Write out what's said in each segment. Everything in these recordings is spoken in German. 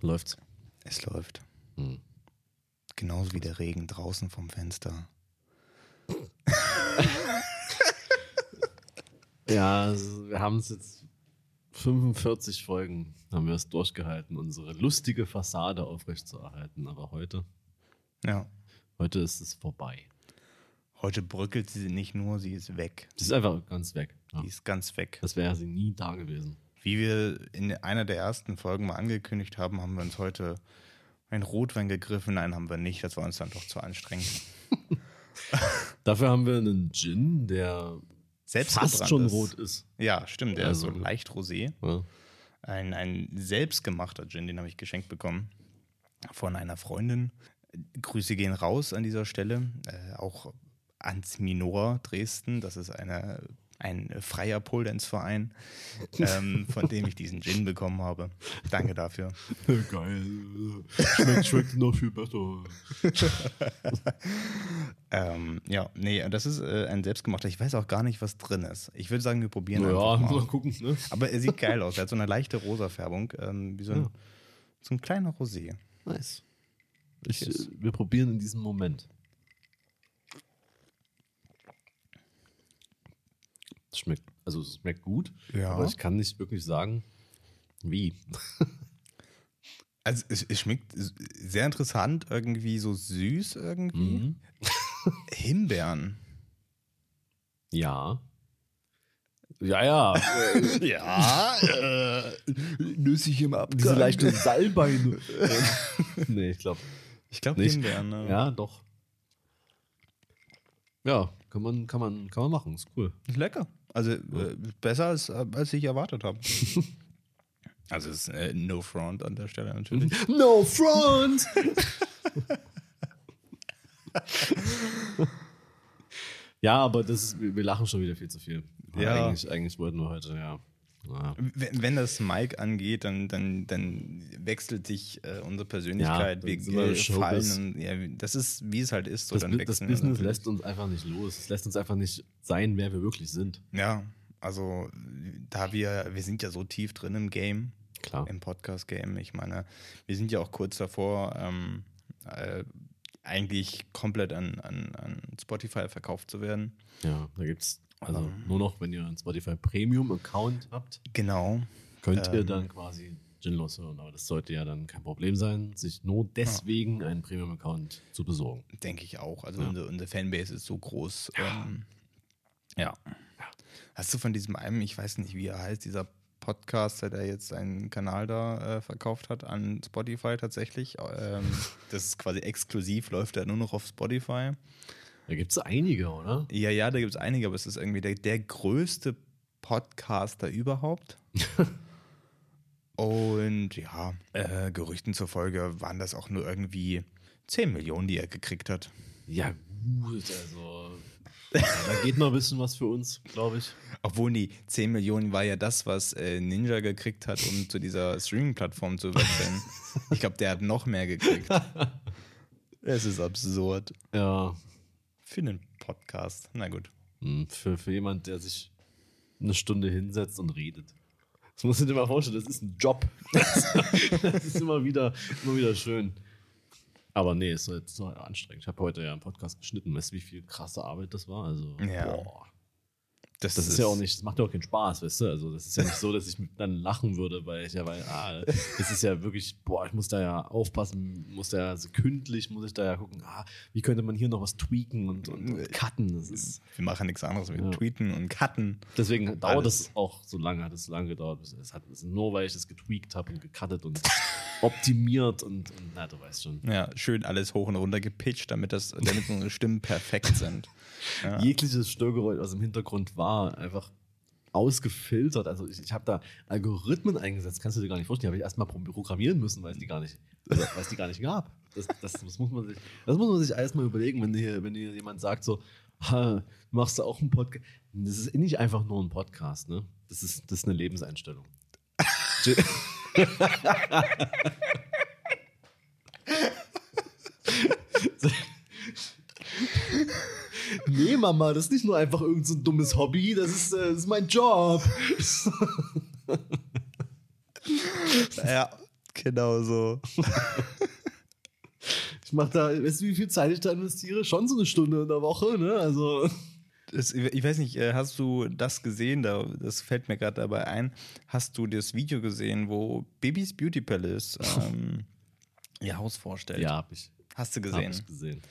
Läuft's. Es läuft. Hm. Genauso wie der Regen draußen vom Fenster. Ja, also wir haben es jetzt 45 Folgen haben wir es durchgehalten, unsere lustige Fassade aufrechtzuerhalten. Aber heute, Ja. heute ist es vorbei. Heute bröckelt sie nicht nur, sie ist weg. Sie ist einfach ganz weg. Ja. Die ist ganz weg. Das wäre sie nie da gewesen. Wie wir in einer der ersten Folgen mal angekündigt haben, haben wir uns heute ein Rotwein gegriffen. Nein, haben wir nicht. Das war uns dann doch zu anstrengend. Dafür haben wir einen Gin, der fast schon ist. rot ist. Ja, stimmt. Der Also- ist so leicht rosé. Ja. Ein, ein selbstgemachter Gin, den habe ich geschenkt bekommen von einer Freundin. Grüße gehen raus an dieser Stelle. Äh, auch ans Minor Dresden. Das ist eine, ein freier Poldance-Verein, ähm, von dem ich diesen Gin bekommen habe. Danke dafür. Geil. Schmeckt, schmeckt noch viel besser. Ähm, ja, nee, das ist äh, ein selbstgemachter. Ich weiß auch gar nicht, was drin ist. Ich würde sagen, wir probieren Ja, einfach mal. mal gucken. Ne? Aber er sieht geil aus. Er hat so eine leichte rosa Färbung, ähm, wie so ein, Ja. so ein kleiner Rosé. Nice. Ich, äh, wir probieren in diesem Moment. Es schmeckt, also es schmeckt gut, Ja. aber ich kann nicht wirklich sagen, wie. Also es, es schmeckt sehr interessant, irgendwie so süß irgendwie. Mhm. Himbeeren. Ja. Ja, ja. Ja, äh, nüssig im Abgang. Diese leichten Salbeine. nee, ich glaube. Ich glaube nicht. Himbeeren. Ne? Ja, doch. Ja, kann man, kann man, kann man machen. Ist cool. Ist lecker. Also äh, besser als, als ich erwartet habe. also es ist äh, no front an der Stelle natürlich. No front! ja, aber das ist, wir wir lachen schon wieder viel zu viel. Ja. Eigentlich, eigentlich wollten wir heute, ja. Wenn, wenn das Mike angeht, dann, dann, dann wechselt sich äh, unsere Persönlichkeit. Ja, wir fallen. Und, ja, das ist, wie es halt ist. So, Das, dann das Business natürlich. lässt uns einfach nicht los. Es lässt uns einfach nicht sein, wer wir wirklich sind. Ja, also da wir, wir sind ja so tief drin im Game, Klar. im Podcast-Game. Ich meine, wir sind ja auch kurz davor, ähm, äh, eigentlich komplett an, an, an Spotify verkauft zu werden. Ja, da gibt's also Ähm. nur noch, wenn ihr einen Spotify Premium Account habt, Genau. könnt ihr Ähm. dann quasi Ginlos hören. Aber das sollte ja dann kein Problem sein, sich nur deswegen einen Premium Account zu besorgen. Denke ich auch. Also Ja. unsere, unsere Fanbase ist so groß. Ähm, ja. Hast du von diesem einen, ich weiß nicht, wie er heißt, dieser Podcaster, der jetzt seinen Kanal da äh, verkauft hat an Spotify tatsächlich? Ähm, das ist quasi exklusiv, läuft er nur noch auf Spotify. Da gibt's einige, oder? Ja, ja, da gibt es einige, aber es ist irgendwie der, der größte Podcaster überhaupt. Und ja, äh, Gerüchten zufolge waren das auch nur irgendwie 10 Millionen, die er gekriegt hat. Ja, gut, also. da geht noch ein bisschen was für uns, glaube ich. Obwohl die 10 Millionen war ja das, was äh, Ninja gekriegt hat, um zu dieser Streaming-Plattform zu wechseln. ich glaube, der hat noch mehr gekriegt. Es ist absurd. Ja. Für einen Podcast. Na gut. Hm, Für, für jemand, der sich eine Stunde hinsetzt und redet. Das musst du dir mal vorstellen, das ist ein Job. Das, ist immer wieder, immer wieder schön. Aber nee, es ist jetzt so anstrengend. Ich habe heute ja einen Podcast geschnitten. Weißt du, wie viel krasse Arbeit das war? Also, Ja. boah. Das ist, ja auch nicht, das macht ja auch keinen Spaß, weißt du? Also, das ist ja nicht so, dass ich dann lachen würde, weil ich ja, weil, ah, das ist ja wirklich, boah, ich muss da ja aufpassen, muss da ja sekündlich, muss ich da ja gucken, ah, wie könnte man hier noch was tweaken und, und, und cutten. Das ist, Wir machen nichts anderes. Wir Ja. tweeten und cutten. deswegen dauert Alles. es auch so lange, hat es so lange gedauert. Es hat es nur, weil ich es getweakt habe und gecuttet und optimiert und, und, na, du weißt schon. Ja, schön alles hoch und runter gepitcht, damit, das, damit unsere Stimmen perfekt sind. Ja. jegliches Störgeräusch, was im Hintergrund war, einfach ausgefiltert. Also ich, ich habe da Algorithmen eingesetzt, kannst du dir gar nicht vorstellen. Die habe ich erstmal pro- programmieren müssen, weil es die gar nicht, also, weil es die gar nicht gab. Das, das, das, muss man sich, das muss man sich erstmal überlegen, wenn dir, wenn dir jemand sagt so, ha, machst du auch einen Podcast? Das ist nicht einfach nur ein Podcast, ne? Das ist, das ist eine Lebenseinstellung. Nee, Mama, das ist nicht nur einfach irgendein so ein dummes Hobby, das ist, äh, das ist mein Job. ja, Genau so. Ich mache da, weißt du, wie viel Zeit ich da investiere? Schon so eine Stunde in der Woche, ne? Also. Das, ich weiß nicht, äh, hast du das gesehen? Da, das fällt mir gerade dabei ein. Hast du das Video gesehen, wo Babys Beauty Palace ähm, ihr Haus vorstellt? Ja, hab ich. Hast du Hab gesehen? ich gesehen.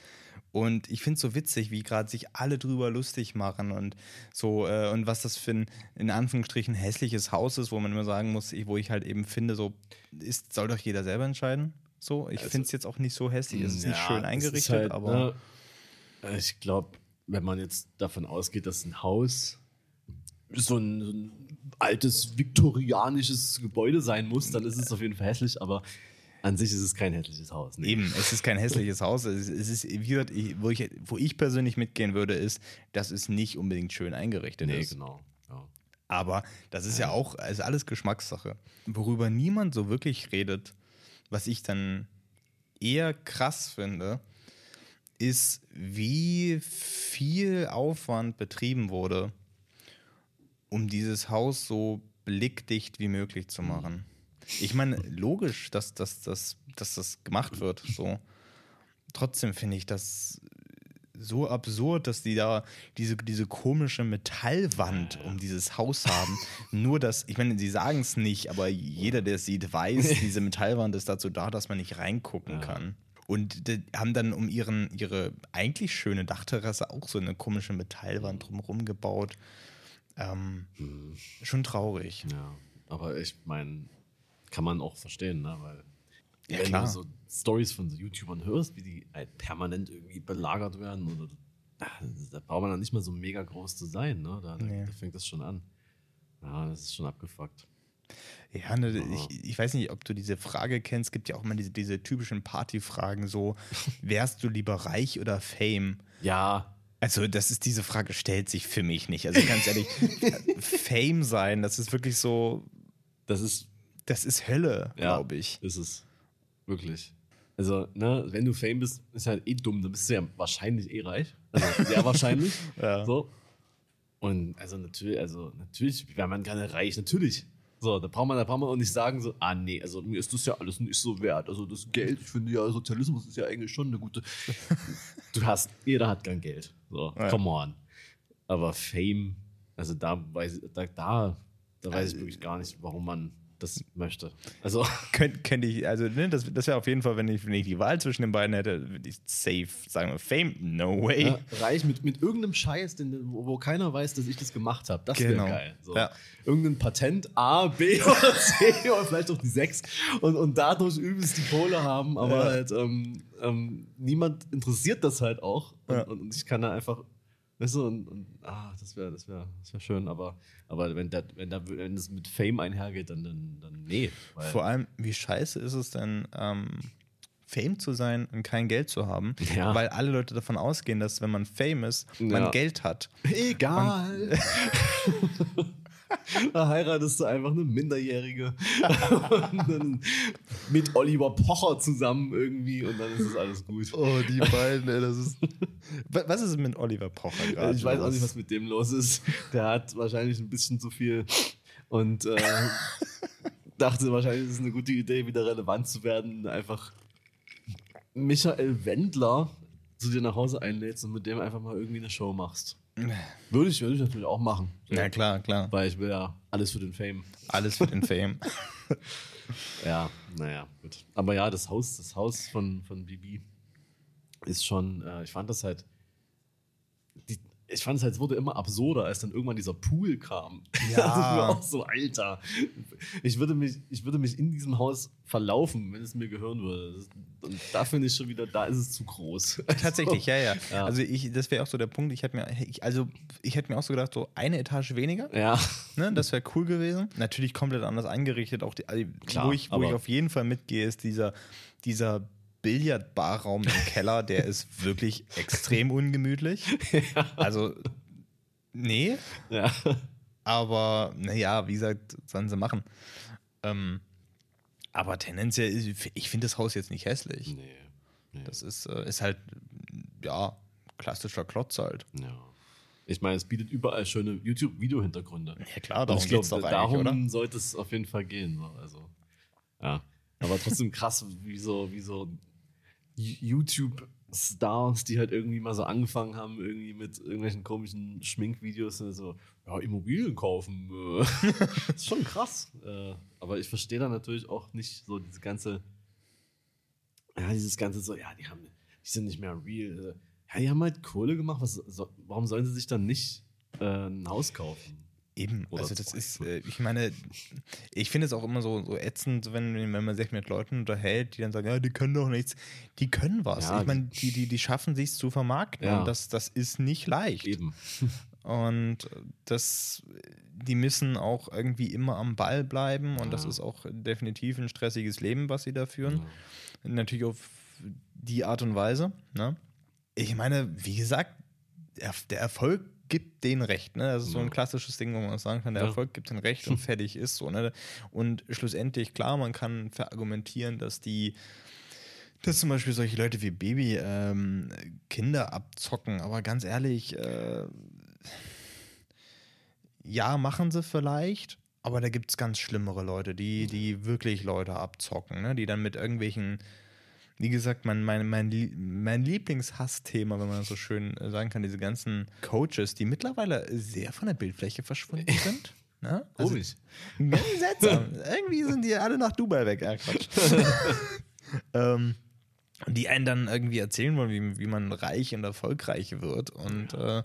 Und ich finde es so witzig, wie gerade sich alle drüber lustig machen und so, äh, und was das für ein in Anführungsstrichen hässliches Haus ist, wo man immer sagen muss, wo ich halt eben finde, so ist, soll doch jeder selber entscheiden. So, ich Also- finde es jetzt auch nicht so hässlich. Es ist nicht Ja, schön es ist eingerichtet, halt, aber. ne, ich glaube, wenn man jetzt davon ausgeht, dass ein Haus so ein, so ein altes viktorianisches Gebäude sein muss, dann ist es auf jeden Fall hässlich, aber an sich ist es kein hässliches Haus. Nee. Eben, es ist kein hässliches Haus. Es ist, ist wie gesagt, ich, wo, ich, wo ich persönlich mitgehen würde, ist, dass es nicht unbedingt schön eingerichtet Nee, ist. genau. Ja. Aber das ist ja auch also alles Geschmackssache. Worüber niemand so wirklich redet, was ich dann eher krass finde, ist, wie viel Aufwand betrieben wurde, um dieses Haus so blickdicht wie möglich zu machen. Ich meine, logisch, dass, dass, dass, dass das gemacht wird. So. Trotzdem finde ich das so absurd, dass die da diese, diese komische Metallwand um dieses Haus haben. Nur das, ich meine, sie sagen es nicht, aber jeder, der es sieht, weiß, diese Metallwand ist dazu da, dass man nicht reingucken kann. Und die haben dann um ihren, ihre eigentlich schöne Dachterrasse auch so eine komische Metallwand drumherum gebaut. Ähm, Schon traurig. ja. Aber ich meine, kann man auch verstehen, ne? Weil Ja, wenn klar. du so Stories von so YouTubern hörst, wie die halt permanent irgendwie belagert werden oder da braucht man dann nicht mal so mega groß zu sein, ne? Da, da, Nee. da fängt das schon an. Ja, das ist schon abgefuckt. Ja, ne, ich, ich weiß nicht, ob du diese Frage kennst. Es gibt ja auch immer diese, diese typischen Partyfragen, so, wärst du lieber reich oder Fame? Ja, Also, das ist diese Frage stellt sich für mich nicht. Also ganz ehrlich, Fame sein, das ist wirklich so, das ist das ist Hölle, Ja. glaube ich. Ist es. Wirklich. Also, ne, wenn du Fame bist, ist halt eh dumm, dann bist du ja wahrscheinlich eh reich. Also sehr wahrscheinlich. Ja. So. Und also natürlich, also natürlich wäre man gerne reich, natürlich. So, da braucht man, da braucht man auch nicht sagen, so, ah nee, also mir ist das ja alles nicht so wert. Also das Geld, ich finde ja, Sozialismus ist ja eigentlich schon eine gute. du hast, jeder hat gern Geld. So, Ja. come on. Aber Fame, also da weiß da, da, da weiß Also ich wirklich gar nicht, warum man das möchte. Also. Könnte könnt ich, also ne, das, das wäre auf jeden Fall, wenn ich, wenn ich die Wahl zwischen den beiden hätte, würde ich safe sagen, wir, Fame, no way. Ja, reich mit, mit irgendeinem Scheiß, den, wo, wo keiner weiß, dass ich das gemacht habe. Das Genau. wäre geil. So. Ja. Irgendein Patent A, B oder C oder vielleicht auch die 6 und, und dadurch übelst die Kohle haben, aber Ja. halt ähm, ähm, niemand interessiert das halt auch. Und, Ja. und, und ich kann da einfach, weißt du, und, und ah, das wäre das wär, das wär schön, aber, aber wenn, das, wenn, da, wenn das mit Fame einhergeht, dann, dann, dann nee. Vor allem, wie scheiße ist es denn, ähm, Fame zu sein und kein Geld zu haben, Ja. weil alle Leute davon ausgehen, dass wenn man Fame ist, man Ja. Geld hat. Egal. da heiratest du einfach eine Minderjährige mit Oliver Pocher zusammen irgendwie und dann ist es alles gut. Oh, die beiden, ey, das ist. Was ist mit Oliver Pocher gerade? ich weiß auch nicht, was mit dem los ist. Der hat wahrscheinlich ein bisschen zu viel und äh, dachte wahrscheinlich, es ist eine gute Idee, wieder relevant zu werden. Einfach Michael Wendler zu dir nach Hause einlädst und mit dem einfach mal irgendwie eine Show machst. Würde ich, würde ich natürlich auch machen. Ja, klar, klar. Weil ich will ja alles für den Fame. Alles für den Fame. Ja, naja, gut. Aber ja, das Haus, das Haus von, von Bibi ist schon, äh, ich fand das halt, die, ich fand es halt, es wurde immer absurder, als dann irgendwann dieser Pool kam. Ja. das ist mir auch so, Alter. Ich würde, mich, ich würde mich in diesem Haus verlaufen, wenn es mir gehören würde. Und da finde ich schon wieder, da ist es zu groß. Tatsächlich, ja, ja. Ja. Also ich, das wäre auch so der Punkt. Ich hätte mir, ich, also ich hätte mir auch so gedacht, so eine Etage weniger. Ja. Ne, das wäre cool gewesen. Natürlich komplett anders eingerichtet. Auch die, also Klar, wo, ich, wo ich auf jeden Fall mitgehe, ist dieser, dieser Billardbarraum im Keller, der ist wirklich extrem ungemütlich. Also, nee, ja. aber naja, wie gesagt, sollen sie machen. Ähm, aber tendenziell, ich finde das Haus jetzt nicht hässlich. Nee. nee. Das ist, äh, ist halt, ja, klassischer Klotz halt. ja. Ich meine, es bietet überall schöne YouTube-Video-Hintergründe. Ja klar, darum ich glaube, geht's doch darum oder? sollte es auf jeden Fall gehen. So. Also, ja. Aber trotzdem krass, wie so, wie so YouTube-Stars, die halt irgendwie mal so angefangen haben, irgendwie mit irgendwelchen komischen Schminkvideos, und so, ja, Immobilien kaufen. äh. das ist schon krass. Äh, Aber ich verstehe da natürlich auch nicht so diese ganze, ja, dieses ganze so, ja, die haben, die sind nicht mehr real. äh. Ja, die haben halt Kohle gemacht. Was, warum sollen sie sich dann nicht äh, ein Haus kaufen? Eben, Oder also das zwei. ist, äh, ich meine, ich finde es auch immer so, so ätzend, wenn, wenn man sich mit Leuten unterhält, die dann sagen, ja, die können doch nichts. Die können was. Ja, ich meine, die, die, die schaffen sich zu vermarkten Ja. und das, das ist nicht leicht. Eben. Und das, die müssen auch irgendwie immer am Ball bleiben und das Ja. ist auch definitiv ein stressiges Leben, was sie da führen. Natürlich auf die Art und Weise. Ne? Ich meine, wie gesagt, der Erfolg gibt denen Recht. Ne? Das ist so ein klassisches Ding, wo man sagen kann, der Ja. Erfolg gibt denen Recht und fertig ist so. Ne? Und schlussendlich, klar, man kann verargumentieren, dass die dass zum Beispiel solche Leute wie Baby ähm, Kinder abzocken, aber ganz ehrlich, äh, ja, machen sie vielleicht, aber da gibt es ganz schlimmere Leute, die, die wirklich Leute abzocken, ne? die dann mit irgendwelchen, wie gesagt, mein, mein, mein, mein Lieblingshassthema, wenn man das so schön äh, sagen kann, diese ganzen Coaches, die mittlerweile sehr von der Bildfläche verschwunden sind. Ne? Also, Komisch. Ganz seltsam. Irgendwie sind die alle nach Dubai weg. Ah, Quatsch. ähm, die einen dann irgendwie erzählen wollen, wie, wie man reich und erfolgreich wird und äh,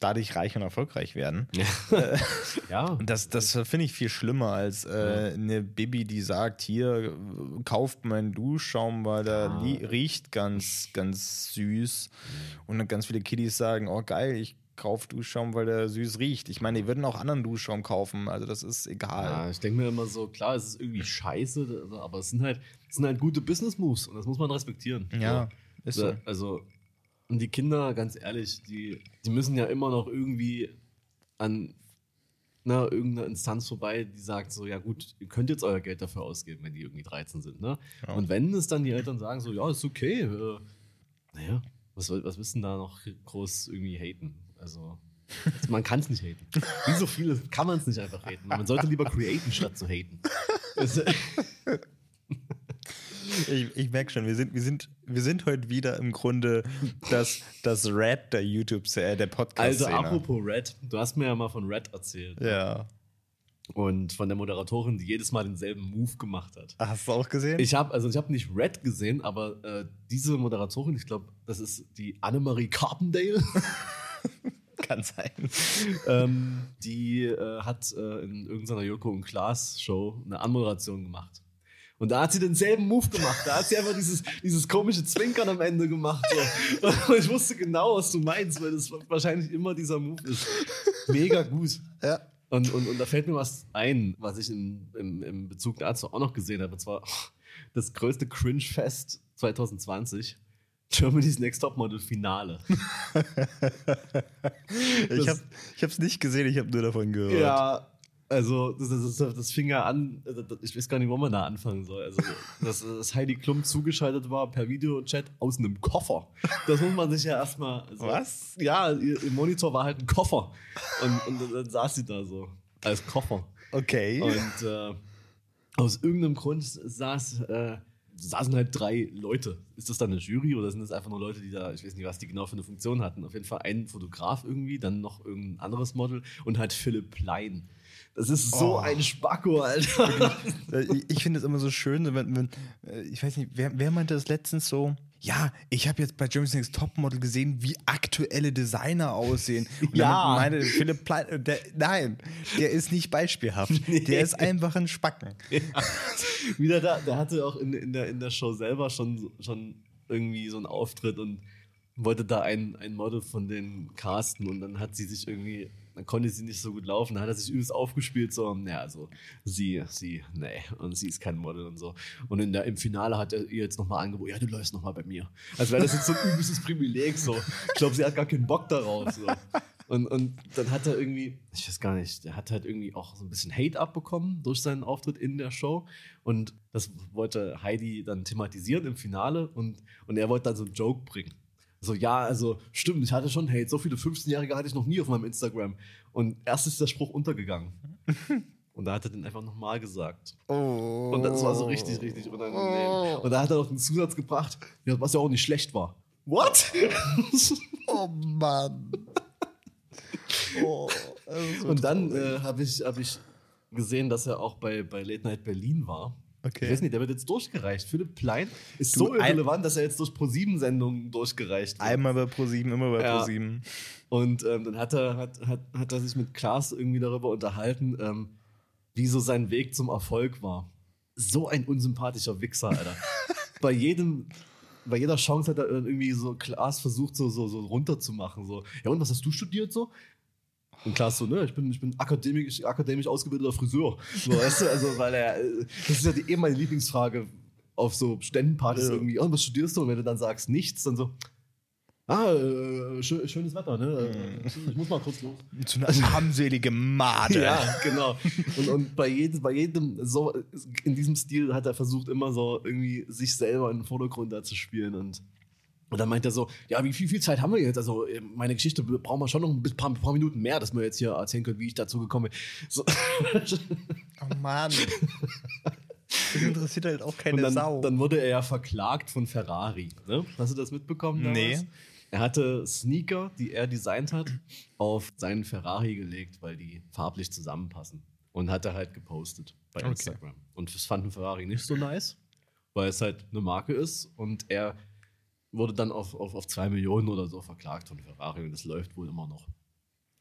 dadurch reich und erfolgreich werden. Ja. Und das, das finde ich viel schlimmer als äh, eine Bibi, die sagt, hier, äh, kauft meinen Duschschaum, weil der Ja. li- riecht ganz, ganz süß. Und dann ganz viele Kiddies sagen, oh geil, ich kaufe Duschschaum, weil der süß riecht. Ich meine, die würden auch anderen Duschschaum kaufen, also das ist Ja, egal. ich denke mir immer so, klar, es ist irgendwie scheiße, aber es sind halt, es sind halt gute Business-Moves und das muss man respektieren. Ja, so. ist so. Also, und die Kinder, ganz ehrlich, die, die müssen ja immer noch irgendwie an na, irgendeiner Instanz vorbei, die sagt so, ja gut, ihr könnt jetzt euer Geld dafür ausgeben, wenn die irgendwie 13 sind. Ne? Ja. Und wenn es dann die Eltern sagen so, ja, ist okay, äh, naja, was, was wissen da noch groß irgendwie haten? Also, man kann es nicht haten. Wie so viele kann man es nicht einfach haten. Man sollte lieber createn, statt zu haten. Ich, ich merke schon, wir sind, wir, sind, wir sind heute wieder im Grunde das, das Red der YouTube, äh, der podcast also, apropos Red, du hast mir ja mal von Red erzählt. Ja. Und von der Moderatorin, die jedes Mal denselben Move gemacht hat. Hast du auch gesehen? Ich habe also ich habe nicht Red gesehen, aber äh, diese Moderatorin, ich glaube, das ist die Annemarie Carpendale. Kann sein. ähm, die äh, hat äh, in irgendeiner Joko und Klaas Show eine Anmoderation gemacht. Und da hat sie denselben Move gemacht. Da hat sie einfach dieses, dieses komische Zwinkern am Ende gemacht. So. Und ich wusste genau, was du meinst, weil das wahrscheinlich immer dieser Move ist. Mega gut. Ja. Und, und, und da fällt mir was ein, was ich in, im, im Bezug dazu auch noch gesehen habe. Und zwar das größte Cringe-Fest 2020. Germany's Next Topmodel Finale. Ich habe es nicht gesehen, ich habe nur davon gehört. Ja, also das, das, das, fing ja an, das- ich weiß gar nicht, wo man da anfangen soll. Also, dass, dass Heidi Klum zugeschaltet war per Videochat aus einem Koffer. Das muss man sich ja erstmal. Also, Was? Ja, ihr, ihr Monitor war halt ein Koffer. Und, und dann saß sie da so als Koffer. Okay. Und äh, aus irgendeinem Grund saß, äh, saßen halt drei Leute. Ist das dann eine Jury oder sind das einfach nur Leute, die da, ich weiß nicht, was die genau für eine Funktion hatten. Auf jeden Fall ein Fotograf irgendwie, dann noch irgendein anderes Model und halt Philipp Plein. Das ist so Oh. ein Spacko, Alter. Ich ich finde es immer so schön, wenn, wenn äh, ich weiß nicht, wer, wer meinte das letztens so? Ja, ich habe jetzt bei Jeremy's Next Topmodel gesehen, wie aktuelle Designer aussehen. Und Ja. meine Philipp Plein, äh, der, nein, der ist nicht beispielhaft. Der ist einfach ein Spacken. Wieder da, der hatte auch in, in, der, in der Show selber schon, schon irgendwie so einen Auftritt und wollte da ein, ein Model von den casten und dann hat sie sich irgendwie, dann konnte sie nicht so gut laufen, dann hat er sich übelst aufgespielt, so, naja, also sie, sie, nee, und sie ist kein Model und so. Und in der, im Finale hat er ihr jetzt nochmal angeboten, ja, du läufst nochmal bei mir. Also wäre das jetzt so ein übelstes Privileg, so. Ich glaube, sie hat gar keinen Bock darauf, so. Und, und dann hat er irgendwie, ich weiß gar nicht, der hat halt irgendwie auch so ein bisschen Hate abbekommen durch seinen Auftritt in der Show. Und das wollte Heidi dann thematisieren im Finale und, und er wollte dann so einen Joke bringen. So, ja, also stimmt, ich hatte schon Hate. So viele 15-Jährige hatte ich noch nie auf meinem Instagram. Und erst ist der Spruch untergegangen. Und da hat er den einfach nochmal gesagt. Oh. Und das war so richtig, richtig unangenehm. Und da hat er noch einen Zusatz gebracht, ja, was ja auch nicht schlecht war. What? Oh Mann. Oh, Und dann äh, habe ich, hab ich gesehen, dass er auch bei, bei Late Night Berlin war. Okay. Ich weiß nicht, der wird jetzt durchgereicht. Philipp Plein ist so Du, ein- irrelevant, dass er jetzt durch Pro-7-Sendungen durchgereicht wird. Einmal bei ProSieben, immer bei Ja. ProSieben. Und ähm, dann hat er, hat, hat, hat er sich mit Klaas irgendwie darüber unterhalten, ähm, wie so sein Weg zum Erfolg war. So ein unsympathischer Wichser, Alter. bei jedem, bei jeder Chance hat er irgendwie so Klaas versucht, so, so, so runterzumachen. So, ja, und was hast du studiert so? Und Klaas so, ne, ich bin, ich bin akademisch, akademisch ausgebildeter Friseur. So, weißt du, also, weil er, äh, das ist ja die, eh meine Lieblingsfrage auf so Ständenpartys Ja. irgendwie, oh, was studierst du? Und wenn du dann sagst nichts, dann so, ah, äh, schö- schönes Wetter, ne? Mhm. Ich muss mal kurz los. So eine armselige Made. Ja, genau. Und, und bei, jedem, bei jedem, so in diesem Stil hat er versucht, immer so irgendwie sich selber in den Vordergrund da zu spielen. Und, und dann meint er so: Ja, wie viel, viel Zeit haben wir jetzt? Also, äh, meine Geschichte brauchen wir schon noch ein paar, paar Minuten mehr, dass wir jetzt hier erzählen können, wie ich dazu gekommen bin. So. Oh Mann. Das interessiert halt auch keine Und dann, Sau. dann wurde er ja verklagt von Ferrari. Ne? Hast du das mitbekommen? damals? Nee. Er hatte Sneaker, die er designt hat, auf seinen Ferrari gelegt, weil die farblich zusammenpassen. Und hat er halt gepostet bei Okay. Instagram. Und das fanden Ferrari nicht so nice, weil es halt eine Marke ist. Und er wurde dann auf, auf, auf zwei Millionen oder so verklagt von Ferrari und das läuft wohl immer noch.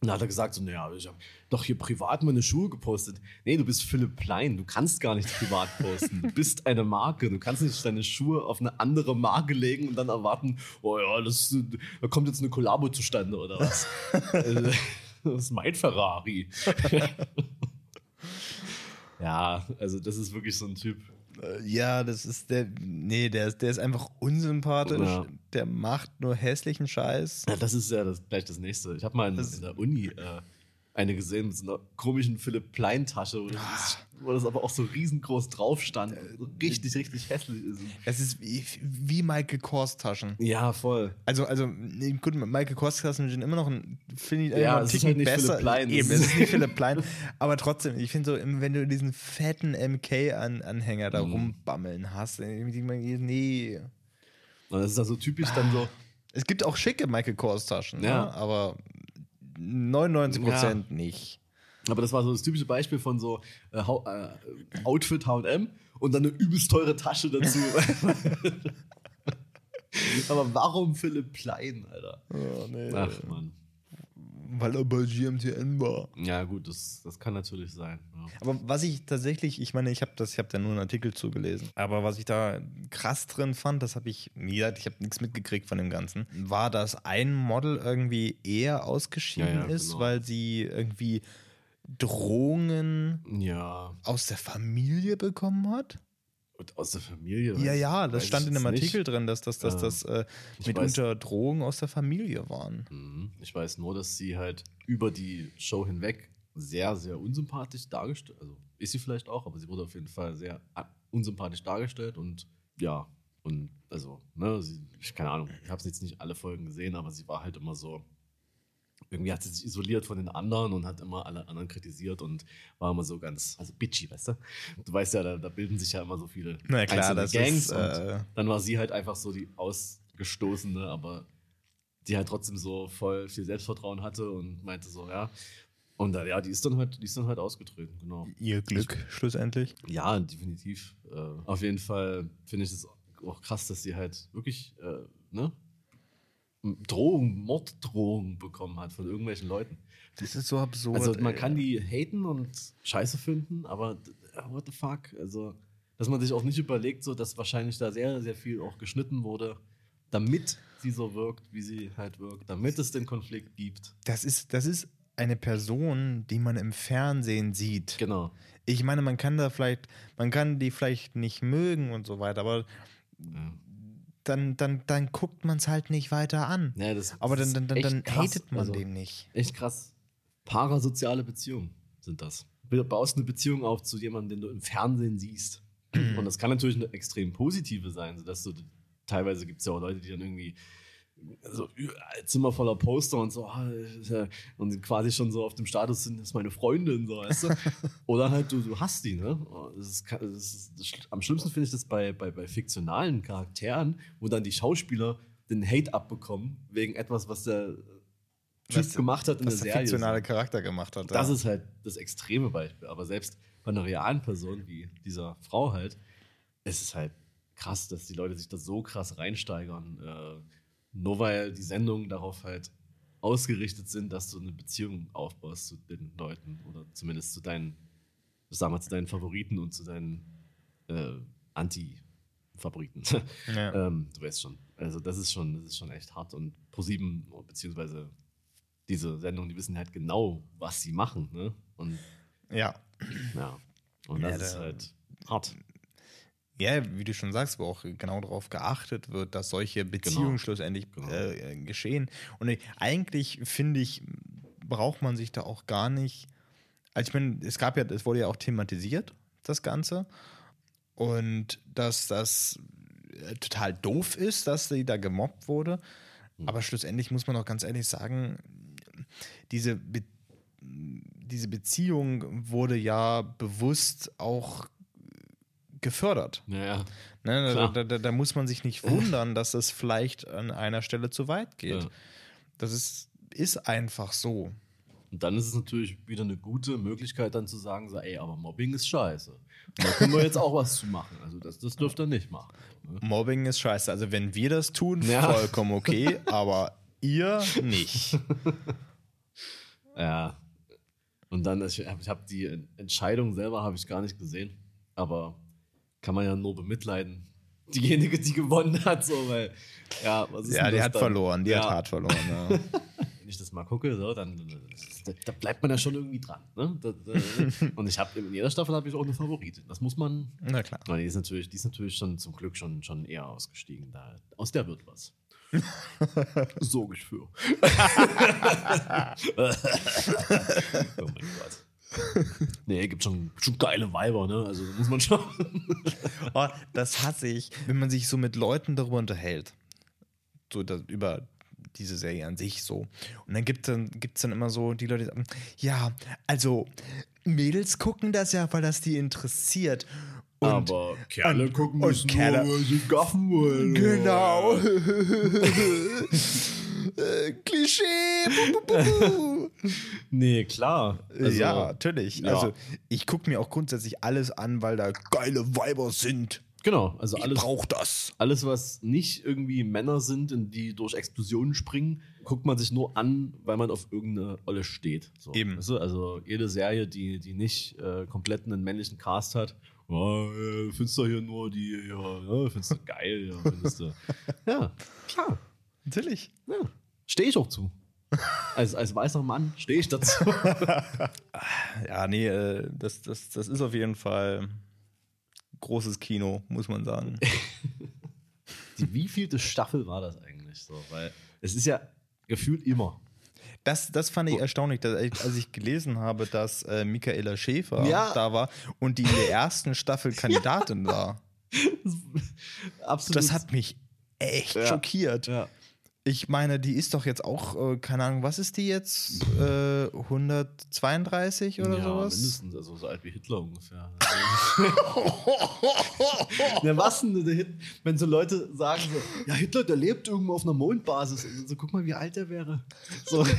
Und dann hat er gesagt, so, naja, ich habe doch hier privat meine Schuhe gepostet. Nee, du bist Philipp Plein, du kannst gar nicht privat posten. Du bist eine Marke, du kannst nicht deine Schuhe auf eine andere Marke legen und dann erwarten, oh ja, das, da kommt jetzt eine Kollabo zustande oder was. Das ist mein Ferrari. ja, also das ist wirklich so ein Typ. Ja, das ist der. Nee, der ist, der ist einfach unsympathisch. Ja. Der macht nur hässlichen Scheiß. Ja, das ist ja das, gleich das nächste. Ich habe mal in, in der Uni äh, eine gesehen mit so einer komischen Philipp Plein-Tasche, wo, das- wo das aber auch so riesengroß drauf stand. So richtig, richtig hässlich ist. Es ist wie, wie Michael Kors Taschen. Ja, voll. Also, also gut, Michael Kors Taschen sind immer noch ein, finde ich, Ja, einen es ist halt nicht besser. Philipp Plein. Eben, es ist- nicht Philipp Plein. Aber trotzdem, ich finde so, wenn du diesen fetten MK-Anhänger da Mhm. rumbammeln hast, nee. Und das ist ja so typisch dann so. Es gibt auch schicke Michael Kors Taschen, Ja. ne? aber 99% nicht. Aber das war so das typische Beispiel von so äh, äh, Outfit HM und dann eine übelst teure Tasche dazu. aber warum Philipp Plein, Alter? Oh, nee. Ach man. Weil er bei GMTN war. Ja, gut, das, das kann natürlich sein. Ja. Aber was ich tatsächlich, ich meine, ich habe das, ich habe da nur einen Artikel zugelesen. Aber was ich da krass drin fand, das habe ich, wie gesagt, ich habe nichts mitgekriegt von dem Ganzen, war, dass ein Model irgendwie eher ausgeschieden Ja, ja, ist, genau. weil sie irgendwie Drohungen Ja, aus der Familie bekommen hat. Und aus der Familie. Ja, ja, das stand in dem jetzt nicht. Artikel drin, dass das, dass Ja. das äh, mitunter Drohungen aus der Familie waren. Mhm. Ich weiß nur, dass sie halt über die Show hinweg sehr, sehr unsympathisch dargestellt, also ist sie vielleicht auch, aber sie wurde auf jeden Fall sehr unsympathisch dargestellt und ja, und also, ne, sie, ich keine Ahnung, ich habe jetzt nicht alle Folgen gesehen, aber sie war halt immer so, irgendwie hat sie sich isoliert von den anderen und hat immer alle anderen kritisiert und war immer so ganz, also bitchy, weißt du? Du weißt ja, da, da bilden sich ja immer so viele Na klar, das Gangs ist, und äh, dann war sie halt einfach so die Ausgestoßene, aber die halt trotzdem so voll viel Selbstvertrauen hatte und meinte so, ja. Und äh, ja, die ist dann halt, die ist dann halt ausgetreten, genau. ihr Glück schlussendlich. Ja, definitiv. Äh, auf jeden Fall finde ich es auch krass, dass sie halt wirklich, äh, ne? Drohungen, Morddrohungen bekommen hat von irgendwelchen Leuten. Das ist so absurd. Also man ey. kann die haten und scheiße finden, aber d- what the fuck? Also, dass man sich auch nicht überlegt, so dass wahrscheinlich da sehr, sehr viel auch geschnitten wurde, damit sie so wirkt, wie sie halt wirkt, damit es den Konflikt gibt. Das ist, das ist eine Person, die man im Fernsehen sieht. Genau. Ich meine, man kann da vielleicht, man kann die vielleicht nicht mögen und so weiter, aber Ja. Dann, dann, dann guckt man es halt nicht weiter an. Ja, das, aber dann, dann, dann, dann hatet man Also, den nicht. Echt krass. Parasoziale Beziehungen sind das. Du baust eine Beziehung auf zu jemandem, den du im Fernsehen siehst. Und das kann natürlich eine extrem positive sein, sodass du teilweise gibt es ja auch Leute, die dann irgendwie so Zimmer voller Poster und so ah, und quasi schon so auf dem Status sind, das ist meine Freundin, so, weißt du? Oder halt, du, du hast die, ne? Das ist, das ist, das am schlimmsten finde ich das bei, bei, bei fiktionalen Charakteren, wo dann die Schauspieler den Hate abbekommen, wegen etwas, was der Typ gemacht hat in der der Serie. fiktionale Charakter gemacht hat. Das ja. ist halt das extreme Beispiel. Aber selbst bei einer realen Person wie dieser Frau halt, es ist halt krass, dass die Leute sich da so krass reinsteigern. Äh, nur weil die Sendungen darauf halt ausgerichtet sind, dass du eine Beziehung aufbaust zu den Leuten oder zumindest zu deinen, sagen wir, zu deinen Favoriten und zu deinen äh, Anti-Favoriten. Ja. ähm, du weißt schon. Also das ist schon, das ist schon echt hart und ProSieben beziehungsweise diese Sendungen, die wissen halt genau, was sie machen, ne? Und ja. ja, und das Ja, ist halt hart. Ja, wie du schon sagst, wo auch genau darauf geachtet wird, dass solche Beziehungen Genau. schlussendlich Genau. äh, geschehen. Und ich- eigentlich finde ich, braucht man sich da auch gar nicht. Also ich meine, es gab ja, es wurde ja auch thematisiert, das Ganze. Und dass das äh, total doof ist, dass sie da gemobbt wurde. Aber schlussendlich muss man auch ganz ehrlich sagen, diese, Be diese Beziehung wurde ja bewusst auch gefördert. Naja, Ne? Da, da, da, muss man sich nicht wundern, dass es vielleicht an einer Stelle zu weit geht. Ja. Das ist, ist einfach so. und dann ist es natürlich wieder eine gute Möglichkeit, dann zu sagen, so, ey, aber Mobbing ist scheiße. Da können wir jetzt auch was zu machen. Also das, das dürft ihr nicht machen. Ne? Mobbing ist scheiße. Also wenn wir das tun, Ja. vollkommen okay, aber ihr nicht. Ja. Und dann, ich habe ich hab die Entscheidung selber habe ich gar nicht gesehen. Aber kann man ja nur bemitleiden. Diejenige, die gewonnen hat, so, weil, ja, was ist Ja, die hat dann? verloren, die ja, hat hart verloren. Ja. Wenn ich das mal gucke, so, dann da, da bleibt man ja schon irgendwie dran. Ne? Da, da, und ich habe in jeder Staffel habe ich auch eine Favoritin. Das muss man. Na klar. Na, die ist natürlich, die ist natürlich schon zum Glück schon, schon eher ausgestiegen. Da, aus der wird was. Sorge ich für. oh mein Gott. Nee, gibt schon, schon geile Weiber, ne? Also muss man schon. Oh, das hasse ich, wenn man sich so mit Leuten darüber unterhält. So da, über diese Serie an sich so. Und dann gibt es dann, gibt's dann immer so die Leute, die sagen, ja, also Mädels gucken das ja, weil das die interessiert. Und Aber Kerle und- gucken und müssen Kerle- nur, weil sie gaffen wollen. Genau. Äh, Klischee. Bu, bu, bu. Nee, klar. Also, ja, natürlich. ja. Also ich gucke mir auch grundsätzlich alles an, weil da geile Weiber sind. Genau, also Ich alles, brauche das. alles, was nicht irgendwie Männer sind, in die durch Explosionen springen, guckt man sich nur an, weil man auf irgendeine Olle steht. So, Eben. Weißt du? Also jede Serie, die, die nicht äh, komplett einen männlichen Cast hat, oh, äh, findest du hier nur die, ja, ja findest du geil, ja, findest du. ja, klar. Natürlich. Ja. Stehe ich auch zu. Als, als weißer Mann stehe ich dazu. Ja, nee, äh, das, das, das ist auf jeden Fall großes Kino, muss man sagen. Die wievielte Staffel war das eigentlich so? Weil es ist ja gefühlt immer. Das, das fand ich erstaunlich, dass, ich- als ich gelesen habe, dass äh, Michaela Schäfer Ja. da war und die in der ersten Staffel Kandidatin war. Absolut. Das hat mich echt Ja. schockiert. Ja. Ich meine, die ist doch jetzt auch, äh, keine Ahnung, was ist die jetzt? Äh, 132 oder ja, sowas? mindestens, also so alt wie Hitler ungefähr. ja, was denn? Der Hit- Wenn so Leute sagen so, ja, Hitler, der lebt irgendwo auf einer Mondbasis. Und so, guck mal, wie alt der wäre. So.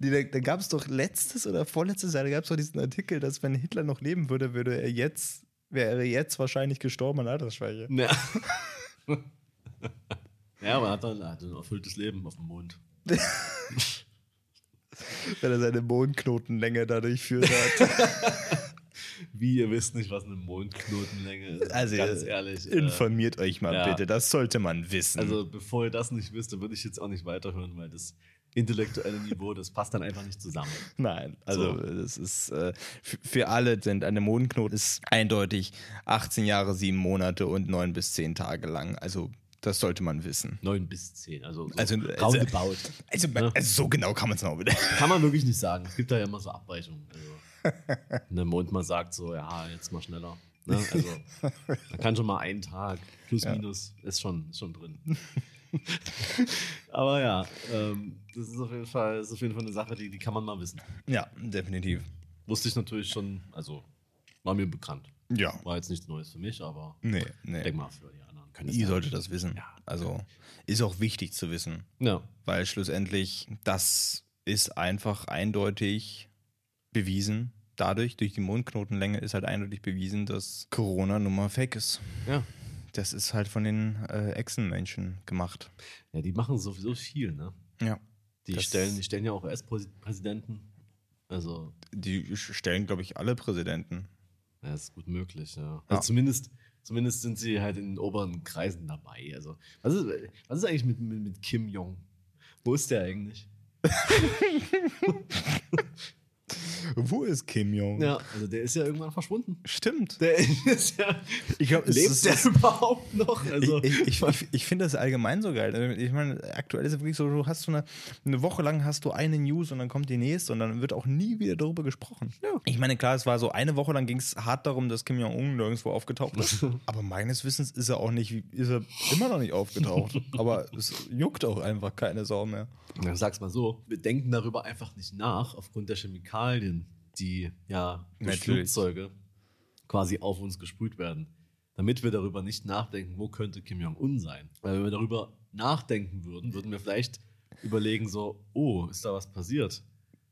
Die, da da gab es doch letztes oder vorletztes Jahr, da gab es doch diesen Artikel, dass wenn Hitler noch leben würde, würde er jetzt, wäre er jetzt wahrscheinlich gestorben an Altersschwäche. Ja. ja, aber er hat, dann, er hat ein erfülltes Leben auf dem Mond. Wenn er seine Mondknotenlänge dadurch führt hat. Wie, ihr wisst nicht, was eine Mondknotenlänge ist. Also, ganz äh, ehrlich. äh, Informiert euch mal ja. bitte, das sollte man wissen. Also, bevor ihr das nicht wisst, dann würde ich jetzt auch nicht weiterhören, weil das intellektuelle Niveau, das passt dann einfach nicht zusammen. Nein, also So. das ist äh, für alle sind eine Mondknoten ist eindeutig 18 Jahre, 7 Monate und 9 bis 10 Tage lang. Also das sollte man wissen. Neun bis zehn, also, so Also, roundabout. Also, Ja. also so genau kann man es noch wieder. Kann man wirklich nicht sagen. Es gibt da ja immer so Abweichungen. Also, wenn der Mond mal sagt so, ja, jetzt mal schneller. Ne? Also, man kann schon mal einen Tag, plus Ja. minus, ist schon, ist schon drin. Aber ja, ähm, das ist auf jeden Fall, ist auf jeden Fall eine Sache, die, die kann man mal wissen. Ja, definitiv. Wusste ich natürlich schon, also war mir bekannt. Ja. War jetzt nichts Neues für mich, aber Nee, nee. denke mal für die es Ihr ja- solltet das wissen. Ja. Also ist auch wichtig zu wissen, Ja. weil schlussendlich das ist einfach eindeutig bewiesen. Dadurch, durch die Mondknotenlänge, ist halt eindeutig bewiesen, dass Corona nun mal fake ist. ja. Das ist halt von den äh, Echsenmenschen gemacht. Ja, die machen sowieso viel, ne? Ja. Die, stellen, die stellen ja auch US-Präsidenten. Also, Die stellen, glaube ich, alle Präsidenten. ja, ist gut möglich, ja. Ja. Also zumindest, zumindest sind sie halt in den oberen Kreisen dabei. Also, was ist, was ist eigentlich mit, mit, mit Kim Jong? Wo ist der eigentlich? Wo ist Kim Jong? Ja, also der ist ja irgendwann verschwunden. Stimmt. Der ist ja. Ich glaub, lebt ist- der es- überhaupt noch? Also, ich ich, ich, ich finde das allgemein so geil. Ich meine, aktuell ist es wirklich so, du hast so eine, eine Woche lang hast du eine News und dann kommt die nächste und dann wird auch nie wieder darüber gesprochen. Ja. Ich meine, klar, es war so eine Woche lang ging es hart darum, dass Kim Jong-un nirgendwo aufgetaucht ist. Aber meines Wissens ist er auch nicht, ist er immer noch nicht aufgetaucht. Aber es juckt auch einfach keine Sau mehr. Ja, sag's mal so, wir denken darüber einfach nicht nach, aufgrund der Chemikalien, die ja durch Natürlich. Flugzeuge quasi auf uns gesprüht werden. Damit wir darüber nicht nachdenken, wo könnte Kim Jong-un sein. Weil wenn wir darüber nachdenken würden, würden wir vielleicht überlegen so, oh, ist da was passiert?